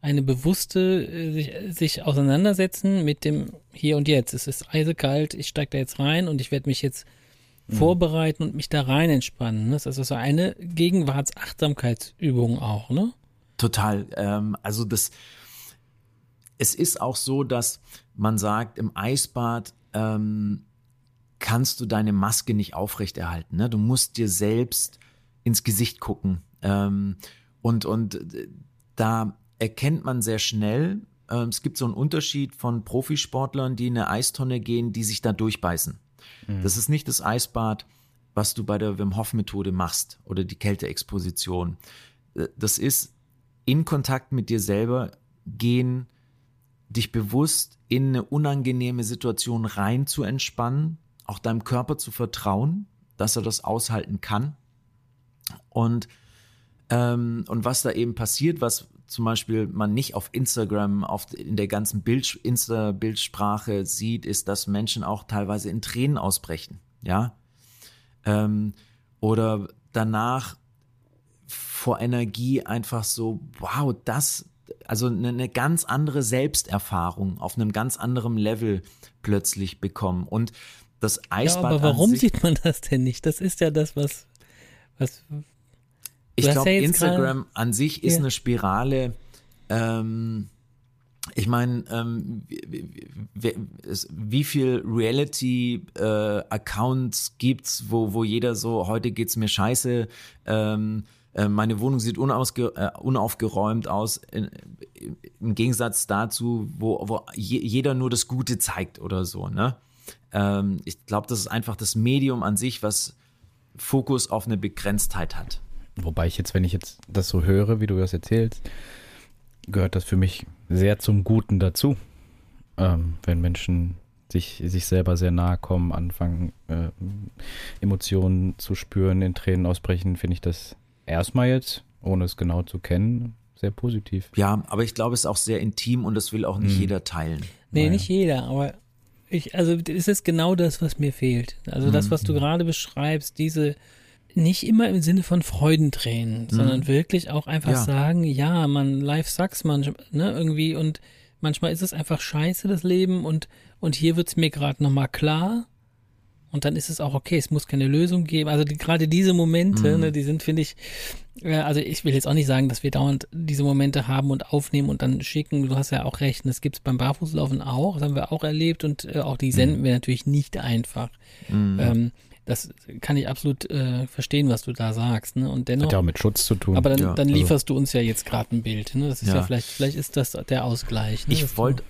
eine bewusste äh, sich, sich auseinandersetzen mit dem Hier und Jetzt. Es ist eisekalt, ich steige da jetzt rein und ich werde mich jetzt mhm. vorbereiten und mich da rein entspannen. Das ist also eine Gegenwartsachtsamkeitsübung auch, ne? Total. Ähm, also das, es ist auch so, dass man sagt, im Eisbad ähm, kannst du deine Maske nicht aufrechterhalten. Ne? Du musst dir selbst ins Gesicht gucken. Ähm, und, und äh, da erkennt man sehr schnell, äh, es gibt so einen Unterschied von Profisportlern, die in eine Eistonne gehen, die sich da durchbeißen. Mhm. Das ist nicht das Eisbad, was du bei der Wim Hof Methode machst oder die Kälteexposition. Äh, das ist in Kontakt mit dir selber gehen, dich bewusst in eine unangenehme Situation rein zu entspannen, auch deinem Körper zu vertrauen, dass er das aushalten kann. Und, ähm, und was da eben passiert, was zum Beispiel man nicht auf Instagram, auf, in der ganzen Bild, Insta-Bildsprache sieht, ist, dass Menschen auch teilweise in Tränen ausbrechen, ja. Ähm, oder danach vor Energie einfach so, wow, das, also eine, eine ganz andere Selbsterfahrung auf einem ganz anderen Level plötzlich bekommen. Und das Eisbad. Ja, aber warum sieht man das denn nicht? Das ist ja das, was, was, ich glaube, ja Instagram an sich ist ja. eine Spirale. Ähm, ich meine, ähm, wie, wie, viel Reality-Accounts äh, gibt's, wo, wo jeder so, heute geht's mir scheiße, ähm, äh, meine Wohnung sieht unausge, äh, unaufgeräumt aus, in, im Gegensatz dazu, wo, wo je, jeder nur das Gute zeigt oder so, ne? Ähm, ich glaube, das ist einfach das Medium an sich, was Fokus auf eine Begrenztheit hat. Wobei ich jetzt, wenn ich jetzt das so höre, wie du das erzählst, gehört das für mich sehr zum Guten dazu. Ähm, wenn Menschen sich, sich selber sehr nahe kommen, anfangen, äh, Emotionen zu spüren, in Tränen ausbrechen, finde ich das erstmal jetzt, ohne es genau zu kennen, sehr positiv. Ja, aber ich glaube, es ist auch sehr intim und das will auch nicht hm. jeder teilen. Nee, naja. nicht jeder, aber ich, also es ist genau das, was mir fehlt. Also das, was du mhm. gerade beschreibst, diese, nicht immer im Sinne von Freudentränen, mhm. sondern wirklich auch einfach ja. sagen, ja, man, life sucks manchmal, ne, irgendwie und manchmal ist es einfach scheiße, das Leben und, und hier wird's mir gerade nochmal klar und dann ist es auch okay, es muss keine Lösung geben. Also die, gerade diese Momente, mhm. ne, die sind, finde ich, äh, also ich will jetzt auch nicht sagen, dass wir dauernd diese Momente haben und aufnehmen und dann schicken. Du hast ja auch recht, das gibt's beim Barfußlaufen auch, das haben wir auch erlebt und äh, auch die senden mhm. wir natürlich nicht einfach. Mhm. Ähm, das kann ich absolut äh, verstehen, was du da sagst. Ne? Und dennoch, Hat ja auch mit Schutz zu tun. Aber dann, ja, dann also lieferst also. du uns ja jetzt gerade ein Bild. Ne? Das ist ja. ja, vielleicht, vielleicht ist das der Ausgleich. Ne? Ich wollte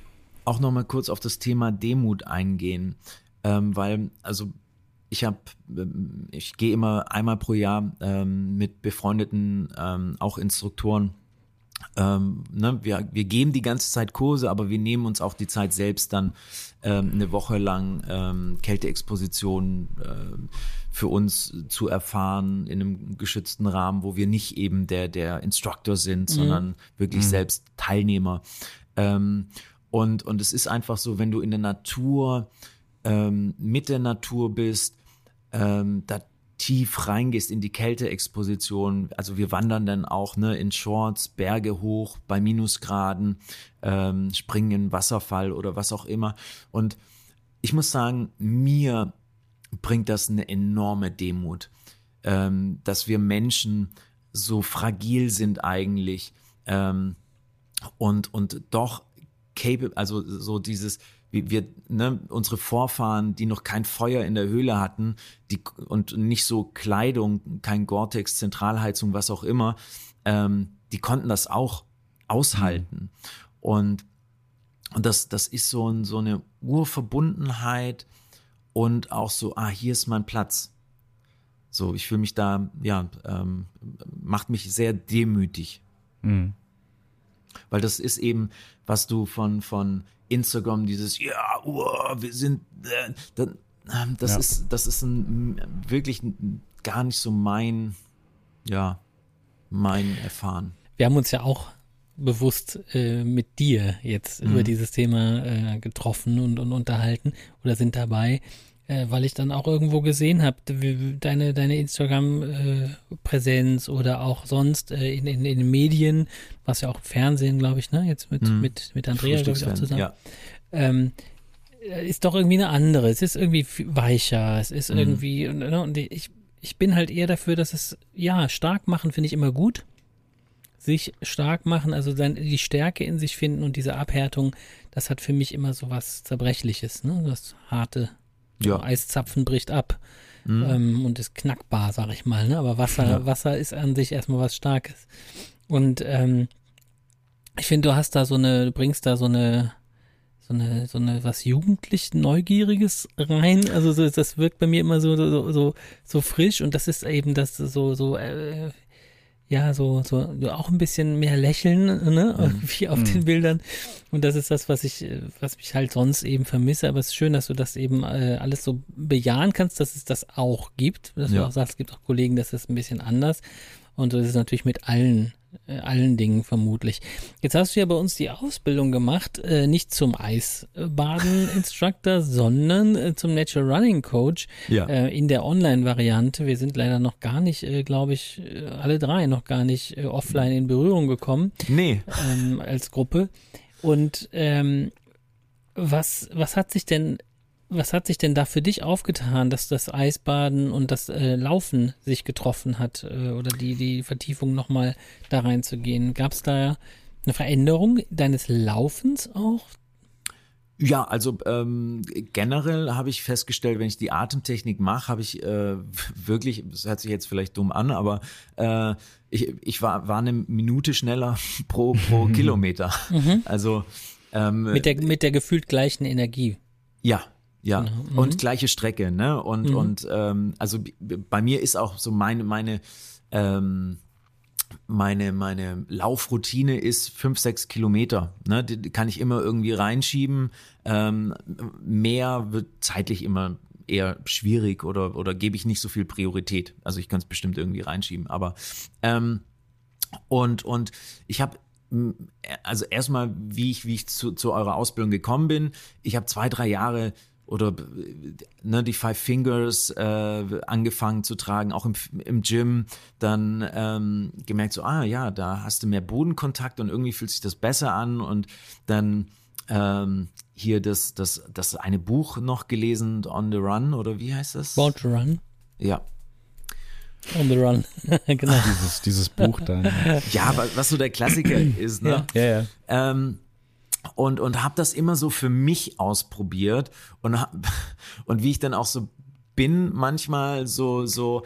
auch noch mal kurz auf das Thema Demut eingehen, ähm, weil also ich habe, ähm, ich gehe immer einmal pro Jahr ähm, mit befreundeten ähm, auch Instruktoren ähm, ne, wir, wir geben die ganze Zeit Kurse, aber wir nehmen uns auch die Zeit selbst dann ähm, eine Woche lang ähm, Kälteexposition äh, für uns zu erfahren in einem geschützten Rahmen, wo wir nicht eben der, der Instructor sind, mhm. sondern wirklich mhm. selbst Teilnehmer. Ähm, und, und es ist einfach so, wenn du in der Natur ähm, mit der Natur bist, ähm, da tief reingehst in die Kälteexposition. Also wir wandern dann auch ne, in Shorts, Berge hoch bei Minusgraden, ähm, springen in Wasserfall oder was auch immer. Und ich muss sagen, mir bringt das eine enorme Demut, ähm, dass wir Menschen so fragil sind eigentlich ähm, und, und doch capable, also so dieses, wir, wir ne, unsere Vorfahren, die noch kein Feuer in der Höhle hatten, die und nicht so Kleidung, kein Gore-Tex, Zentralheizung, was auch immer, ähm, die konnten das auch aushalten. Und und das, das ist so, ein, so eine Urverbundenheit und auch so, ah, hier ist mein Platz. So, ich fühle mich da, ja, ähm, macht mich sehr demütig. Mhm. Weil das ist eben, was du von, von Instagram, dieses, ja, uh, wir sind, äh, dann, ähm, das ja. ist, das ist ein, wirklich gar nicht so mein, ja, mein Erfahren. Wir haben uns ja auch bewusst äh, mit dir jetzt mhm. über dieses Thema äh, getroffen und, und unterhalten oder sind dabei, äh, weil ich dann auch irgendwo gesehen habe, deine, deine Instagram-Präsenz oder auch sonst äh, in, in, in den Medien, was ja auch im Fernsehen, glaube ich, ne, jetzt mit, mhm. mit, mit Andrea, glaube ich, auch zusammen. Ja. Ähm, äh, ist doch irgendwie eine andere. Es ist irgendwie weicher. Es ist mhm. irgendwie, ne, und ich, ich bin halt eher dafür, dass es, ja, stark machen finde ich immer gut sich stark machen, also dann die Stärke in sich finden und diese Abhärtung, das hat für mich immer so was Zerbrechliches, ne? Das harte ja. Eiszapfen bricht ab mhm. ähm, und ist knackbar, sag ich mal, ne? Aber Wasser, ja. Wasser ist an sich erstmal was Starkes. Und ähm, ich finde, du hast da so eine, du bringst da so eine, so eine, so eine was jugendlich Neugieriges rein. Also so, das wirkt bei mir immer so, so, so, so frisch und das ist eben das so, so, äh, ja, so, so, auch ein bisschen mehr lächeln, ne, mhm. wie auf mhm. den Bildern. Und das ist das, was ich, was mich halt sonst eben vermisse. Aber es ist schön, dass du das eben äh, alles so bejahen kannst, dass es das auch gibt. Dass ja. du auch sagst, es gibt auch Kollegen, das ist ein bisschen anders. Und das ist natürlich mit allen allen Dingen vermutlich. Jetzt hast du ja bei uns die Ausbildung gemacht, äh, nicht zum Eisbaden-Instructor, sondern äh, zum Natural Running Coach ja. äh, in der Online-Variante. Wir sind leider noch gar nicht, äh, glaube ich, äh, alle drei noch gar nicht offline in Berührung gekommen. Nee. Ähm, als Gruppe. Und ähm, was, was hat sich denn was hat sich denn da für dich aufgetan, dass das Eisbaden und das äh, Laufen sich getroffen hat äh, oder die, die Vertiefung nochmal da reinzugehen? Gab es da eine Veränderung deines Laufens auch? Ja, also ähm, generell habe ich festgestellt, wenn ich die Atemtechnik mache, habe ich äh, wirklich, das hört sich jetzt vielleicht dumm an, aber äh, ich, ich war, war eine Minute schneller pro, pro Kilometer. Mhm. Also ähm, mit, der, mit der gefühlt gleichen Energie. Ja, ja, mhm. und gleiche Strecke, ne? Und, mhm. und ähm, also bei mir ist auch so meine, meine, ähm, meine, meine Laufroutine ist fünf, sechs Kilometer. Ne? Die kann ich immer irgendwie reinschieben. Ähm, mehr wird zeitlich immer eher schwierig oder, oder gebe ich nicht so viel Priorität. Also ich kann es bestimmt irgendwie reinschieben. Aber ähm, und, und ich habe also erstmal, wie ich, wie ich zu, zu eurer Ausbildung gekommen bin, ich habe zwei, drei Jahre oder ne, die Five Fingers äh, angefangen zu tragen, auch im, im Gym, dann ähm, gemerkt so, ah ja, da hast du mehr Bodenkontakt und irgendwie fühlt sich das besser an und dann ähm, hier das, das, das eine Buch noch gelesen, On the Run oder wie heißt das? Born to Run. Ja. On the Run, genau. Dieses, dieses Buch dann. Ja, was so der Klassiker ist, ne? Ja, ja. ja. Ähm, und und habe das immer so für mich ausprobiert und und wie ich dann auch so bin manchmal so so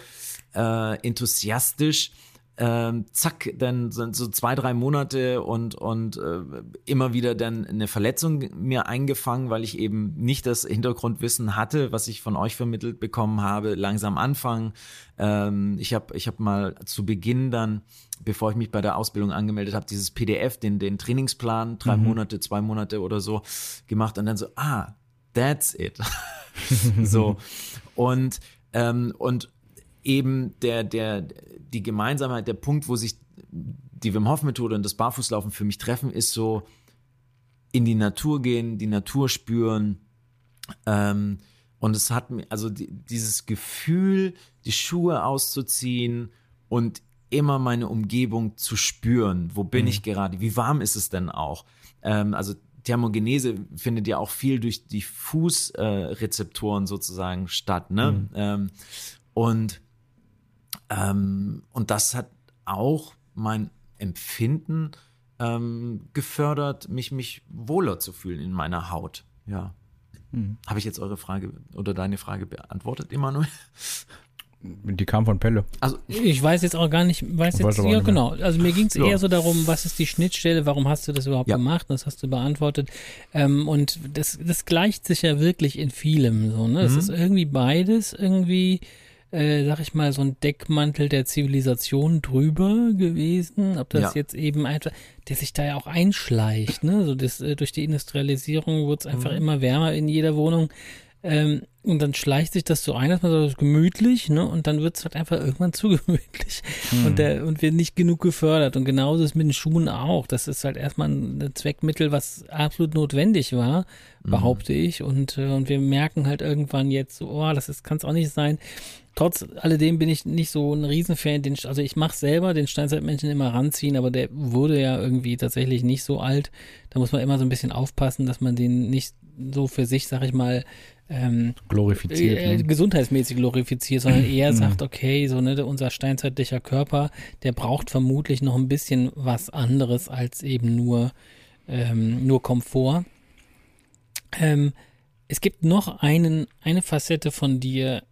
äh, enthusiastisch ähm, zack, dann sind so zwei, drei Monate und, und äh, immer wieder dann eine Verletzung mir eingefangen, weil ich eben nicht das Hintergrundwissen hatte, was ich von euch vermittelt bekommen habe, langsam anfangen. Ähm, ich habe ich hab mal zu Beginn dann, bevor ich mich bei der Ausbildung angemeldet habe, dieses PDF, den, den Trainingsplan, drei mhm. Monate, zwei Monate oder so gemacht und dann so, ah, that's it. so. Und, ähm, und eben der, der, die Gemeinsamkeit, der Punkt, wo sich die Wim Hof Methode und das Barfußlaufen für mich treffen, ist so in die Natur gehen, die Natur spüren. Ähm, und es hat mir, also die, dieses Gefühl die Schuhe auszuziehen und immer meine Umgebung zu spüren. Wo bin mhm. ich gerade? Wie warm ist es denn auch? Ähm, also Thermogenese findet ja auch viel durch die Fußrezeptoren äh, sozusagen statt. Ne? Mhm. Ähm, und, ähm, und das hat auch mein Empfinden ähm, gefördert, mich, mich wohler zu fühlen in meiner Haut. Ja. Mhm. Habe ich jetzt eure Frage oder deine Frage beantwortet, Emanuel? Die kam von Pelle. Also ich weiß jetzt auch gar nicht, weiß jetzt, ja genau. Also mir ging es ja. eher so darum, was ist die Schnittstelle, warum hast du das überhaupt ja. gemacht? Das hast du beantwortet. Ähm, und das, das gleicht sich ja wirklich in vielem so. Ne? Das mhm. ist irgendwie beides irgendwie äh, sag ich mal, so ein Deckmantel der Zivilisation drüber gewesen. Ob das ja. jetzt eben einfach, der sich da ja auch einschleicht, ne? So das, äh, durch die Industrialisierung wird es einfach mhm. immer wärmer in jeder Wohnung. Ähm, und dann schleicht sich das so ein, dass man so gemütlich, ne? Und dann wird es halt einfach irgendwann zu gemütlich. Mhm. Und, der, und wird nicht genug gefördert. Und genauso ist mit den Schuhen auch. Das ist halt erstmal ein Zweckmittel, was absolut notwendig war, mhm. behaupte ich. Und, äh, und wir merken halt irgendwann jetzt so, oh, das kann es auch nicht sein trotz alledem bin ich nicht so ein Riesenfan. Den, also ich mache selber den Steinzeitmenschen immer ranziehen, aber der wurde ja irgendwie tatsächlich nicht so alt. Da muss man immer so ein bisschen aufpassen, dass man den nicht so für sich, sag ich mal, ähm, glorifiziert, äh, ne? gesundheitsmäßig glorifiziert, sondern eher mhm. sagt, okay, so ne, unser steinzeitlicher Körper, der braucht vermutlich noch ein bisschen was anderes als eben nur ähm, nur Komfort. Ähm, es gibt noch einen eine Facette von dir,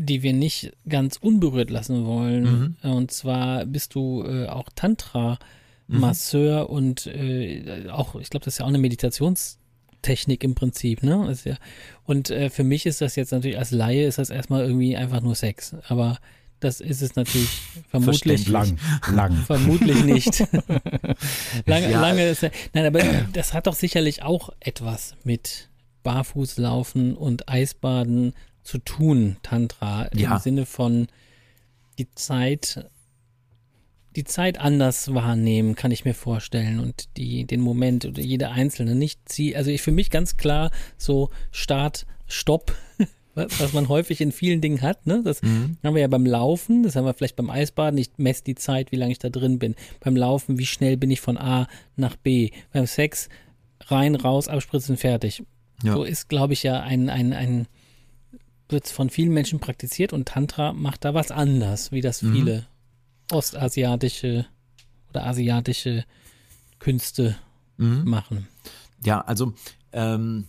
die wir nicht ganz unberührt lassen wollen. Mhm. Und zwar bist du äh, auch Tantra-Masseur mhm. und äh, auch, ich glaube, das ist ja auch eine Meditationstechnik im Prinzip, ne? Ja, und äh, für mich ist das jetzt natürlich als Laie ist das erstmal irgendwie einfach nur Sex. Aber das ist es natürlich vermutlich. Lang, lang. Vermutlich nicht. lange, ja. lange ist, nein, aber das hat doch sicherlich auch etwas mit Barfußlaufen und Eisbaden zu tun, Tantra, ja. im Sinne von die Zeit, die Zeit anders wahrnehmen, kann ich mir vorstellen und die, den Moment oder jede einzelne nicht ziehen. Also ich für mich ganz klar so Start, Stopp, was man häufig in vielen Dingen hat. Ne? Das mhm. haben wir ja beim Laufen, das haben wir vielleicht beim Eisbaden. Ich messe die Zeit, wie lange ich da drin bin. Beim Laufen, wie schnell bin ich von A nach B. Beim Sex, rein, raus, abspritzen, fertig. Ja. So ist, glaube ich, ja ein, ein, ein wird von vielen Menschen praktiziert und Tantra macht da was anders, wie das mhm. viele ostasiatische oder asiatische Künste mhm. machen. Ja, also ähm,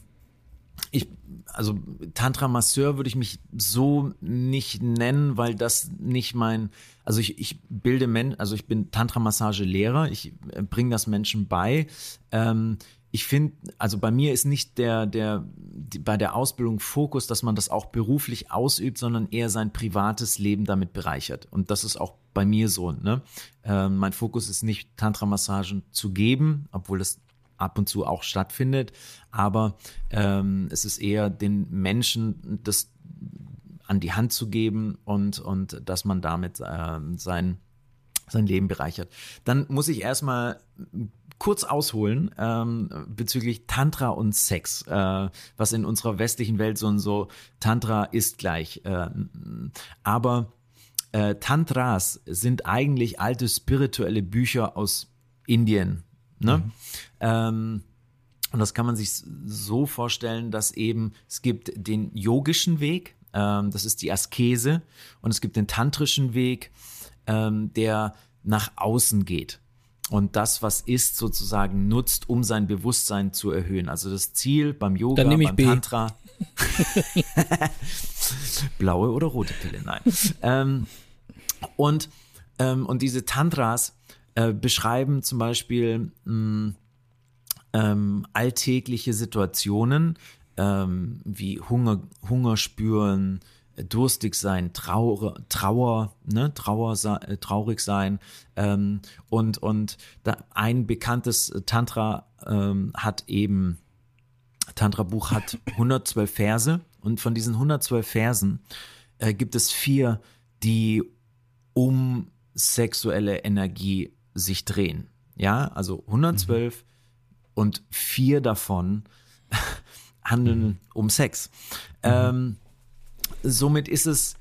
ich, also Tantra-Masseur würde ich mich so nicht nennen, weil das nicht mein, also ich, ich bilde Menschen, also ich bin Tantra-Massage-Lehrer, ich äh, bringe das Menschen bei. Ähm, ich finde, also bei mir ist nicht der, der, die, bei der Ausbildung Fokus, dass man das auch beruflich ausübt, sondern eher sein privates Leben damit bereichert. Und das ist auch bei mir so. Ne? Äh, mein Fokus ist nicht, Tantra-Massagen zu geben, obwohl das ab und zu auch stattfindet, aber ähm, es ist eher den Menschen das an die Hand zu geben und, und dass man damit äh, sein, sein Leben bereichert. Dann muss ich erstmal kurz ausholen ähm, bezüglich Tantra und Sex, äh, was in unserer westlichen Welt so und so Tantra ist gleich. Äh, aber äh, Tantras sind eigentlich alte spirituelle Bücher aus Indien. Ne? Mhm. Ähm, und das kann man sich so vorstellen, dass eben es gibt den yogischen Weg, ähm, das ist die Askese, und es gibt den tantrischen Weg, ähm, der nach außen geht und das, was ist, sozusagen nutzt, um sein Bewusstsein zu erhöhen. Also das Ziel beim Yoga, beim B. Tantra. Blaue oder rote Pille, nein. ähm, und, ähm, und diese Tantras äh, beschreiben zum Beispiel mh, mm, ähm, alltägliche Situationen ähm, wie Hunger, Hunger spüren, durstig sein, Trauer, Trauer, ne, Trauer, äh, traurig sein. Ähm, und und ein bekanntes Tantra ähm, hat eben, Tantra-Buch hat 112 Verse und von diesen 112 Versen äh, gibt es vier, die um sexuelle Energie sich drehen. Ja, also 112 mhm. und vier davon handeln mhm. um Sex. Mhm. Ähm, somit ist es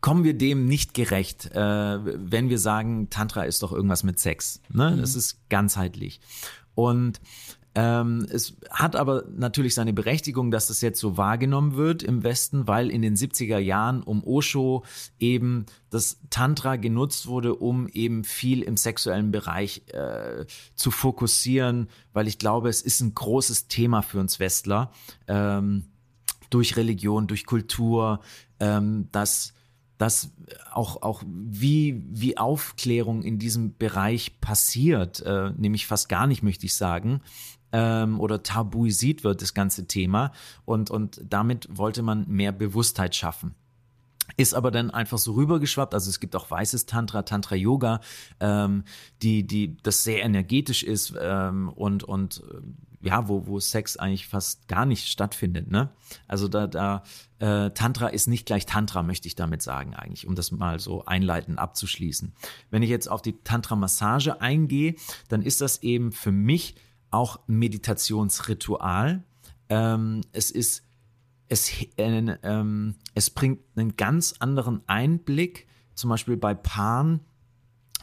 kommen wir dem nicht gerecht, äh, wenn wir sagen, Tantra ist doch irgendwas mit Sex. Ne? Mhm. Das ist ganzheitlich. Und ähm, es hat aber natürlich seine Berechtigung, dass das jetzt so wahrgenommen wird im Westen, weil in den 70er Jahren um Osho eben das Tantra genutzt wurde, um eben viel im sexuellen Bereich äh, zu fokussieren, weil ich glaube, es ist ein großes Thema für uns Westler. Ähm, durch Religion, durch Kultur, ähm, dass dass auch, auch wie, wie Aufklärung in diesem Bereich passiert, äh, nämlich fast gar nicht, möchte ich sagen, ähm, oder tabuisiert wird, das ganze Thema. Und, und damit wollte man mehr Bewusstheit schaffen. Ist aber dann einfach so rübergeschwappt. Also es gibt auch weißes Tantra, Tantra Yoga, ähm, die, die, das sehr energetisch ist ähm, und, und äh, ja, wo, wo Sex eigentlich fast gar nicht stattfindet. Ne? Also da, da äh, Tantra ist nicht gleich Tantra, möchte ich damit sagen, eigentlich, um das mal so einleitend abzuschließen. Wenn ich jetzt auf die Tantra-Massage eingehe, dann ist das eben für mich auch Meditationsritual. Ähm, es ist, es, äh, ähm, es bringt einen ganz anderen Einblick, zum Beispiel bei Paaren,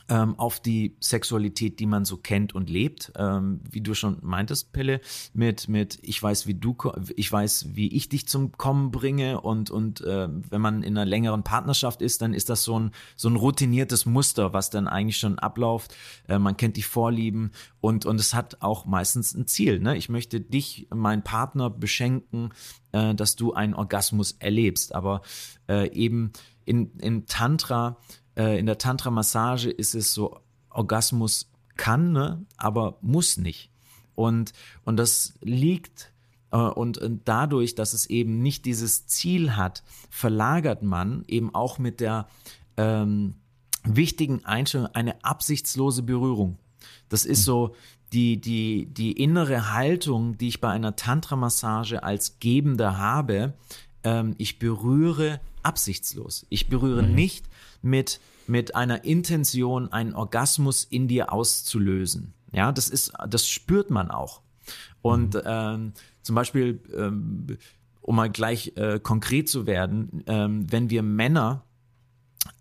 ähm, auf die Sexualität, die man so kennt und lebt. Ähm, wie du schon meintest, Pelle, mit, mit ich weiß, wie du, ich weiß, wie ich dich zum Kommen bringe und, und äh, wenn man in einer längeren Partnerschaft ist, dann ist das so ein, so ein routiniertes Muster, was dann eigentlich schon abläuft. Äh, man kennt die Vorlieben und, und es hat auch meistens ein Ziel. Ne? Ich möchte dich, meinen Partner beschenken, äh, dass du einen Orgasmus erlebst. Aber äh, eben in, in Tantra äh, in der Tantra-Massage ist es so, Orgasmus kann, ne, aber muss nicht. Und, und das liegt äh, und, und dadurch, dass es eben nicht dieses Ziel hat, verlagert man eben auch mit der ähm, wichtigen Einstellung eine absichtslose Berührung. Das ist so die, die, die innere Haltung, die ich bei einer Tantra-Massage als Gebender habe. Ähm, ich berühre absichtslos. Ich berühre mhm. nicht mit, mit einer Intention, einen Orgasmus in dir auszulösen. Ja, das ist, das spürt man auch. Und mhm. ähm, zum Beispiel, ähm, um mal gleich äh, konkret zu werden, ähm, wenn wir Männer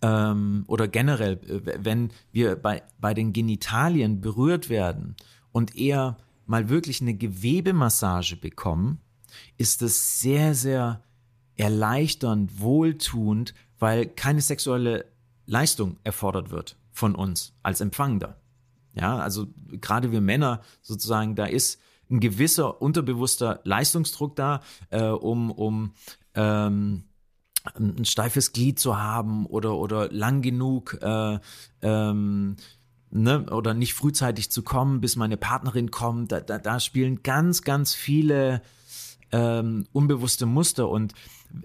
ähm, oder generell, äh, wenn wir bei, bei den Genitalien berührt werden und eher mal wirklich eine Gewebemassage bekommen, ist es sehr, sehr erleichternd, wohltuend, weil keine sexuelle Leistung erfordert wird von uns als Empfangender. Ja, also gerade wir Männer sozusagen, da ist ein gewisser unterbewusster Leistungsdruck da, äh, um, um ähm, ein steifes Glied zu haben oder, oder lang genug äh, ähm, ne, oder nicht frühzeitig zu kommen, bis meine Partnerin kommt. Da, da, da spielen ganz, ganz viele ähm, unbewusste Muster und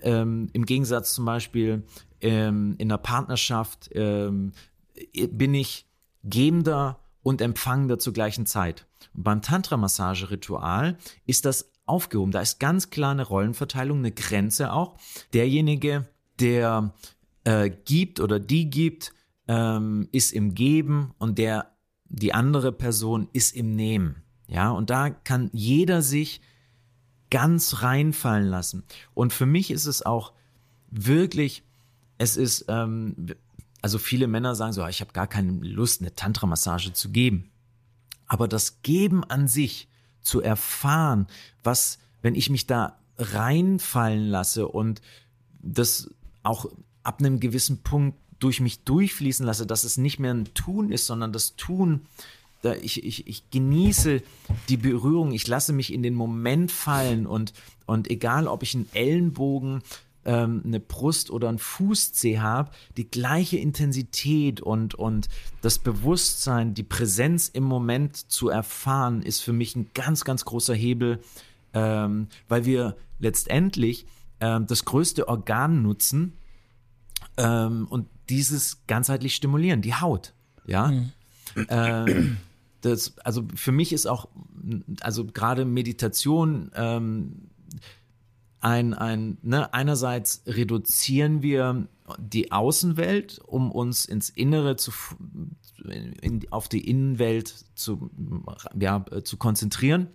ähm, im Gegensatz zum Beispiel ähm, in einer Partnerschaft ähm, bin ich Gebender und Empfangender zur gleichen Zeit. Und beim Tantra-Massage-Ritual ist das aufgehoben. Da ist ganz klar eine Rollenverteilung, eine Grenze auch. Derjenige, der äh, gibt oder die gibt, ähm, ist im Geben und der die andere Person ist im Nehmen. Ja, und da kann jeder sich ganz reinfallen lassen. Und für mich ist es auch wirklich es ist, ähm, also viele Männer sagen so, ah, ich habe gar keine Lust, eine Tantra-Massage zu geben. Aber das Geben an sich, zu erfahren, was, wenn ich mich da reinfallen lasse und das auch ab einem gewissen Punkt durch mich durchfließen lasse, dass es nicht mehr ein Tun ist, sondern das Tun, da ich, ich, ich genieße die Berührung, ich lasse mich in den Moment fallen und, und egal, ob ich einen Ellenbogen ähm, eine Brust- oder ein Fußzeh habe, die gleiche Intensität und, und das Bewusstsein, die Präsenz im Moment zu erfahren, ist für mich ein ganz, ganz großer Hebel, ähm, weil wir letztendlich ähm, das größte Organ nutzen ähm, und dieses ganzheitlich stimulieren, die Haut. Ja. Mhm. Ähm, das, also für mich ist auch, also gerade Meditation, ähm, ein, ein ne, einerseits reduzieren wir die Außenwelt, um uns ins Innere zu, in, auf die Innenwelt zu, ja, zu konzentrieren.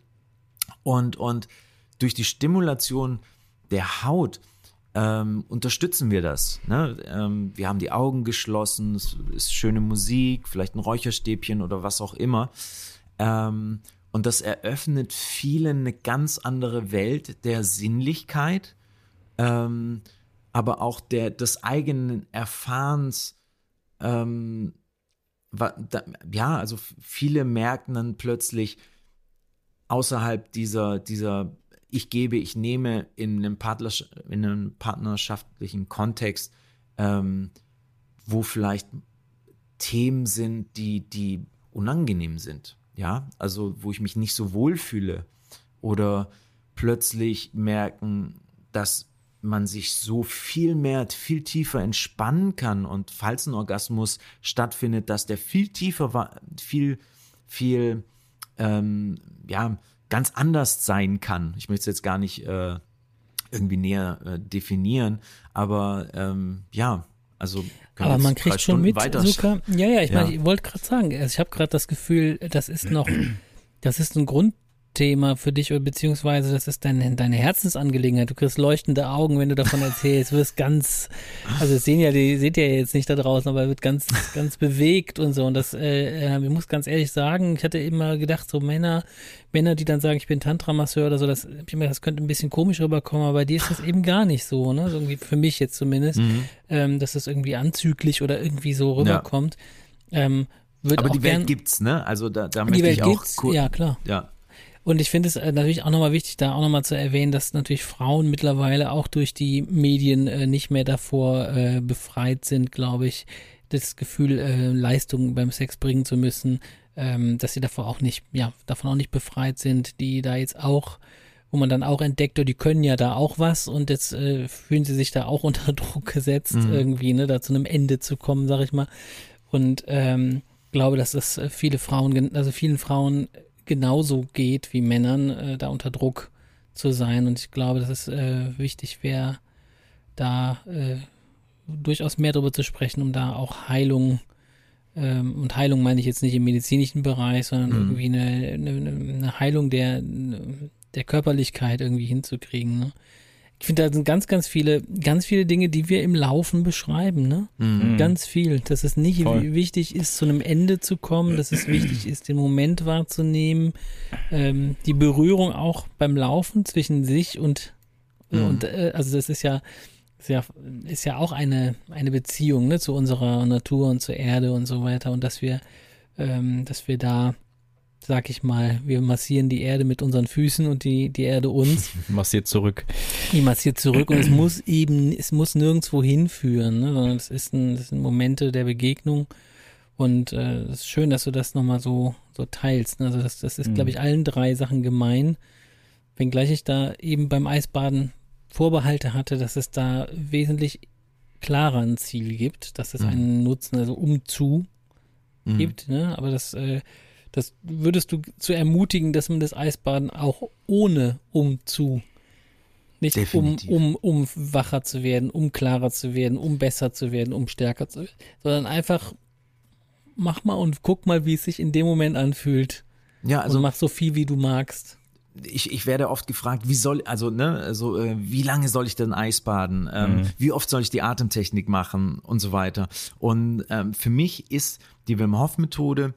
Und, und durch die Stimulation der Haut ähm, unterstützen wir das. Ne? Ähm, wir haben die Augen geschlossen, es ist schöne Musik, vielleicht ein Räucherstäbchen oder was auch immer. Ähm, und das eröffnet vielen eine ganz andere Welt der Sinnlichkeit, ähm, aber auch der, des eigenen Erfahrens. Ähm, ja, also viele merken dann plötzlich außerhalb dieser, dieser ich gebe, ich nehme in einem, Partners in einem partnerschaftlichen Kontext, ähm, wo vielleicht Themen sind, die, die unangenehm sind. Ja, also wo ich mich nicht so wohl fühle oder plötzlich merken, dass man sich so viel mehr, viel tiefer entspannen kann und falls ein Orgasmus stattfindet, dass der viel tiefer war, viel, viel, ähm, ja, ganz anders sein kann. Ich möchte es jetzt gar nicht äh, irgendwie näher äh, definieren, aber ähm, ja, also aber man kriegt schon mit, Zucker. Ja, ja, ich ja. meine, ich wollte gerade sagen, also ich habe gerade das Gefühl, das ist noch, das ist ein Grund, Thema für dich beziehungsweise das ist deine, deine Herzensangelegenheit. Du kriegst leuchtende Augen, wenn du davon erzählst. Du wirst ganz, also das sehen ja, die seht ihr jetzt nicht da draußen, aber wird ganz, ganz bewegt und so. Und das, äh, äh, ich muss ganz ehrlich sagen, ich hatte immer gedacht, so Männer, Männer, die dann sagen, ich bin Tantra-Masseur oder so, das, das könnte ein bisschen komisch rüberkommen, aber bei dir ist das eben gar nicht so, ne? So irgendwie für mich jetzt zumindest, mhm. ähm, dass es irgendwie anzüglich oder irgendwie so rüberkommt. Ja. Ähm, aber die Welt gibt's, ne? Also da, da möchte ich auch kurz, ja klar. Ja, und ich finde es äh, natürlich auch nochmal wichtig, da auch nochmal zu erwähnen, dass natürlich Frauen mittlerweile auch durch die Medien äh, nicht mehr davor äh, befreit sind, glaube ich, das Gefühl, äh, Leistungen beim Sex bringen zu müssen, ähm, dass sie davor auch nicht, ja, davon auch nicht befreit sind, die da jetzt auch wo man dann auch entdeckt, oh, die können ja da auch was und jetzt äh, fühlen sie sich da auch unter Druck gesetzt, mhm. irgendwie, ne, da zu einem Ende zu kommen, sag ich mal. Und ähm, glaube, dass es viele Frauen, also vielen Frauen genauso geht wie Männern, äh, da unter Druck zu sein. Und ich glaube, dass es äh, wichtig wäre, da äh, durchaus mehr darüber zu sprechen, um da auch Heilung, ähm, und Heilung meine ich jetzt nicht im medizinischen Bereich, sondern mhm. irgendwie eine, eine, eine Heilung der, der Körperlichkeit irgendwie hinzukriegen. Ne? Ich finde, da sind ganz, ganz viele, ganz viele Dinge, die wir im Laufen beschreiben, ne? Mhm. Ganz viel. Dass es nicht Voll. wichtig ist, zu einem Ende zu kommen, dass es wichtig ist, den Moment wahrzunehmen, ähm, die Berührung auch beim Laufen zwischen sich und, mhm. und äh, also das ist ja, ist ja, ist ja auch eine, eine Beziehung, ne, zu unserer Natur und zur Erde und so weiter und dass wir, ähm, dass wir da sag ich mal, wir massieren die Erde mit unseren Füßen und die, die Erde uns. massiert zurück. Die massiert zurück und es muss eben, es muss nirgendwo hinführen, ne, sondern es ist ein, das sind Momente der Begegnung und äh, es ist schön, dass du das nochmal so, so teilst. Ne? Also das, das ist, mhm. glaube ich, allen drei Sachen gemein. Wenngleich ich da eben beim Eisbaden Vorbehalte hatte, dass es da wesentlich klarer ein Ziel gibt, dass es mhm. einen Nutzen, also umzu mhm. gibt, ne? Aber das äh, das würdest du zu ermutigen, dass man das Eisbaden auch ohne um zu nicht um, um, um wacher zu werden, um klarer zu werden, um besser zu werden, um stärker zu werden, sondern einfach mach mal und guck mal, wie es sich in dem Moment anfühlt. Ja, also und mach so viel, wie du magst. Ich, ich werde oft gefragt, wie soll, also, ne, also, äh, wie lange soll ich denn Eisbaden? Ähm, mhm. Wie oft soll ich die Atemtechnik machen und so weiter? Und ähm, für mich ist die Wim Hof Methode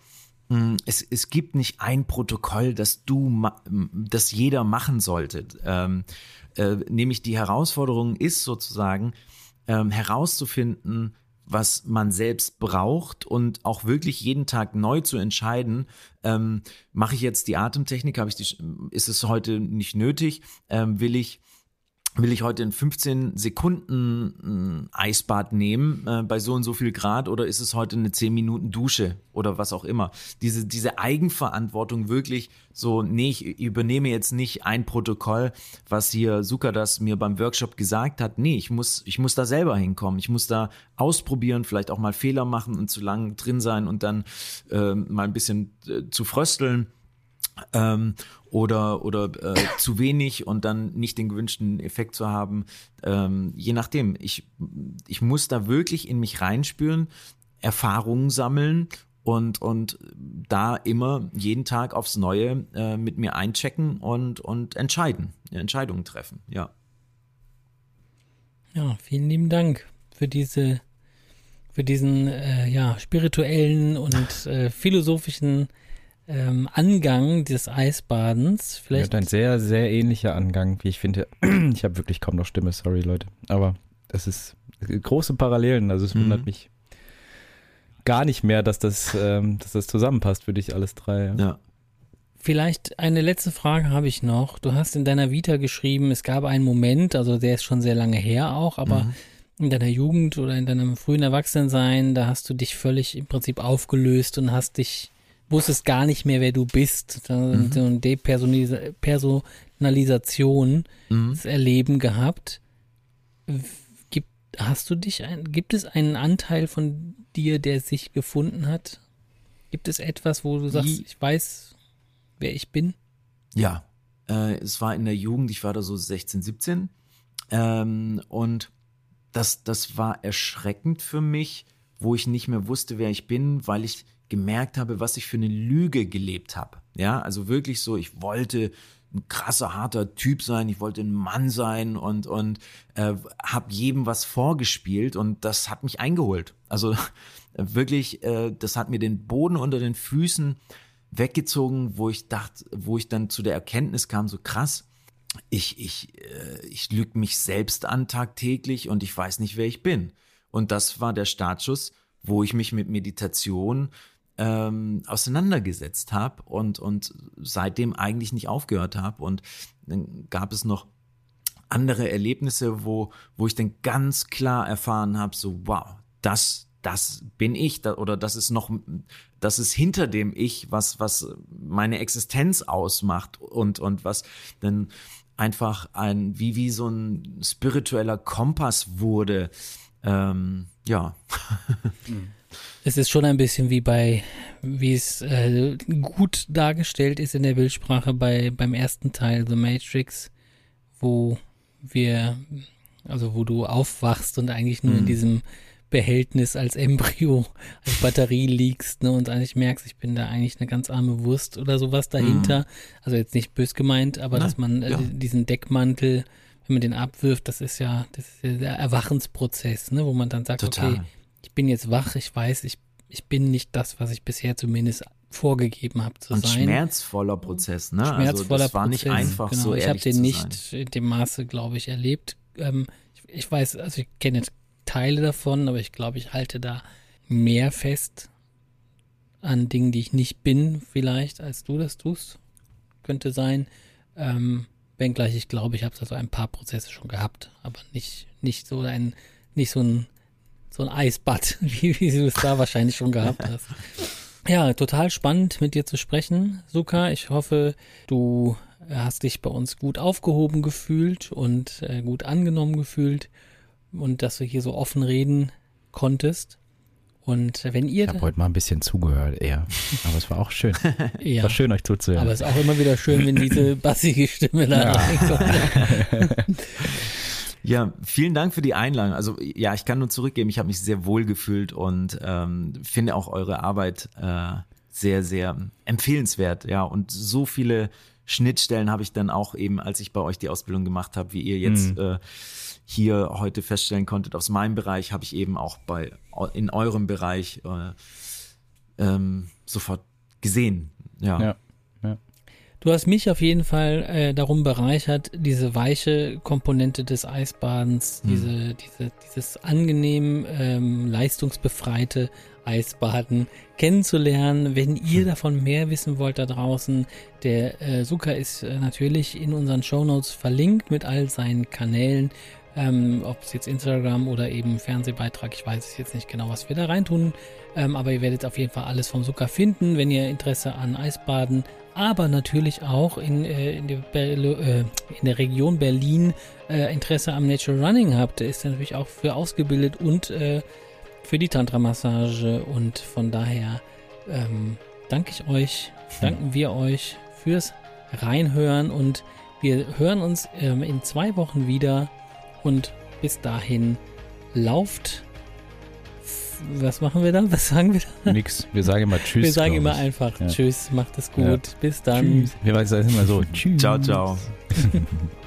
es, es gibt nicht ein Protokoll, das du, das jeder machen sollte. Ähm, äh, nämlich die Herausforderung ist sozusagen ähm, herauszufinden, was man selbst braucht und auch wirklich jeden Tag neu zu entscheiden, ähm, mache ich jetzt die Atemtechnik, habe ich die, ist es heute nicht nötig, ähm, will ich will ich heute in 15 Sekunden ein Eisbad nehmen äh, bei so und so viel Grad oder ist es heute eine 10 Minuten Dusche oder was auch immer. Diese, diese Eigenverantwortung wirklich so, nee, ich übernehme jetzt nicht ein Protokoll, was hier Sukadas mir beim Workshop gesagt hat. Nee, ich muss, ich muss da selber hinkommen. Ich muss da ausprobieren, vielleicht auch mal Fehler machen und zu lang drin sein und dann äh, mal ein bisschen äh, zu frösteln ähm, oder oder äh, zu wenig und dann nicht den gewünschten Effekt zu haben. Ähm, je nachdem. Ich, ich muss da wirklich in mich reinspüren, Erfahrungen sammeln und, und da immer jeden Tag aufs Neue äh, mit mir einchecken und, und entscheiden, Entscheidungen treffen, ja. Ja, vielen lieben Dank für diese, für diesen äh, ja, spirituellen und äh, philosophischen ähm, Angang des Eisbadens. Vielleicht ja, ein sehr, sehr ähnlicher Angang, wie ich finde. Ich habe wirklich kaum noch Stimme, sorry Leute. Aber das ist große Parallelen, also es mhm. wundert mich gar nicht mehr, dass das, ähm, dass das zusammenpasst für dich alles drei. Ja. ja. Vielleicht eine letzte Frage habe ich noch. Du hast in deiner Vita geschrieben, es gab einen Moment, also der ist schon sehr lange her auch, aber mhm. in deiner Jugend oder in deinem frühen Erwachsensein, da hast du dich völlig im Prinzip aufgelöst und hast dich, wusstest gar nicht mehr, wer du bist. Mhm. So eine Depersonalisation mhm. Erleben gehabt. Gibt, hast du dich, ein, gibt es einen Anteil von dir, der sich gefunden hat? Gibt es etwas, wo du sagst, ich weiß, wer ich bin? Ja, äh, es war in der Jugend, ich war da so 16, 17 ähm, und das, das war erschreckend für mich, wo ich nicht mehr wusste, wer ich bin, weil ich gemerkt habe, was ich für eine Lüge gelebt habe. Ja, also wirklich so, ich wollte ein krasser, harter Typ sein, ich wollte ein Mann sein und, und äh, habe jedem was vorgespielt und das hat mich eingeholt. Also wirklich, äh, das hat mir den Boden unter den Füßen weggezogen, wo ich dachte, wo ich dann zu der Erkenntnis kam, so krass, ich, ich, äh, ich lüge mich selbst an tagtäglich und ich weiß nicht, wer ich bin. Und das war der Startschuss, wo ich mich mit Meditation ähm, auseinandergesetzt habe und, und seitdem eigentlich nicht aufgehört habe. Und dann gab es noch andere Erlebnisse, wo, wo ich dann ganz klar erfahren habe, so wow, das, das bin ich oder das ist noch, das ist hinter dem Ich, was, was meine Existenz ausmacht und, und was dann einfach ein, wie, wie so ein spiritueller Kompass wurde. Ähm, ja. Es ist schon ein bisschen wie bei, wie es äh, gut dargestellt ist in der Bildsprache bei, beim ersten Teil The Matrix, wo wir, also wo du aufwachst und eigentlich nur mhm. in diesem Behältnis als Embryo, als Batterie liegst ne, und eigentlich merkst, ich bin da eigentlich eine ganz arme Wurst oder sowas dahinter. Mhm. Also jetzt nicht bös gemeint, aber Nein, dass man äh, ja. diesen Deckmantel, wenn man den abwirft, das ist ja, das ist ja der Erwachensprozess, ne, wo man dann sagt, Total. okay, ich bin jetzt wach, ich weiß, ich, ich bin nicht das, was ich bisher zumindest vorgegeben habe zu und sein. schmerzvoller Prozess, ne? Schmerzvoller also das war Prozess, nicht einfach genau. so Ich habe den nicht in dem Maße, glaube ich, erlebt. Ähm, ich, ich, weiß, also ich kenne jetzt Teile davon, aber ich glaube, ich halte da mehr fest an Dingen, die ich nicht bin, vielleicht, als du das tust. Könnte sein. Ähm, wenngleich ich glaube, ich habe also ein paar Prozesse schon gehabt, aber nicht, nicht so ein, nicht so ein, so ein Eisbad, wie, wie du es da wahrscheinlich schon gehabt hast. Ja, total spannend mit dir zu sprechen, Suka. Ich hoffe, du hast dich bei uns gut aufgehoben gefühlt und äh, gut angenommen gefühlt und dass du hier so offen reden konntest. Und wenn ihr. Ich habe heute mal ein bisschen zugehört, eher. Aber es war auch schön. ja. War schön, euch zuzuhören. Aber es ist auch immer wieder schön, wenn diese bassige Stimme da reinkommt. Ja, vielen Dank für die Einladung. Also ja, ich kann nur zurückgeben, ich habe mich sehr wohl gefühlt und ähm, finde auch eure Arbeit äh, sehr, sehr empfehlenswert. Ja, und so viele Schnittstellen habe ich dann auch eben, als ich bei euch die Ausbildung gemacht habe, wie ihr jetzt mhm. äh, hier heute feststellen konntet, aus meinem Bereich habe ich eben auch bei in eurem Bereich äh, ähm, sofort gesehen. Ja. ja. Du hast mich auf jeden Fall äh, darum bereichert, diese weiche Komponente des Eisbadens, hm. diese, diese, dieses angenehm ähm, leistungsbefreite Eisbaden kennenzulernen. Wenn ihr hm. davon mehr wissen wollt da draußen, der äh, Suka ist äh, natürlich in unseren Shownotes verlinkt mit all seinen Kanälen ähm, ob es jetzt Instagram oder eben Fernsehbeitrag, ich weiß es jetzt nicht genau, was wir da reintun, ähm, aber ihr werdet auf jeden Fall alles vom Zucker finden, wenn ihr Interesse an Eisbaden, aber natürlich auch in, äh, in, der, äh, in, der, Region Berlin äh, Interesse am Natural Running habt, ist natürlich auch für ausgebildet und äh, für die Tantra-Massage. Und von daher ähm, danke ich euch, danken wir euch fürs Reinhören. Und wir hören uns ähm, in zwei Wochen wieder und bis dahin lauft. Was machen wir da? Was sagen wir da? Nix. Wir sagen immer Tschüss. Wir sagen immer einfach ja. Tschüss, macht es gut. Ja. Bis dann. Tschüss. Wir sagen immer so Tschüss. Ciao, ciao.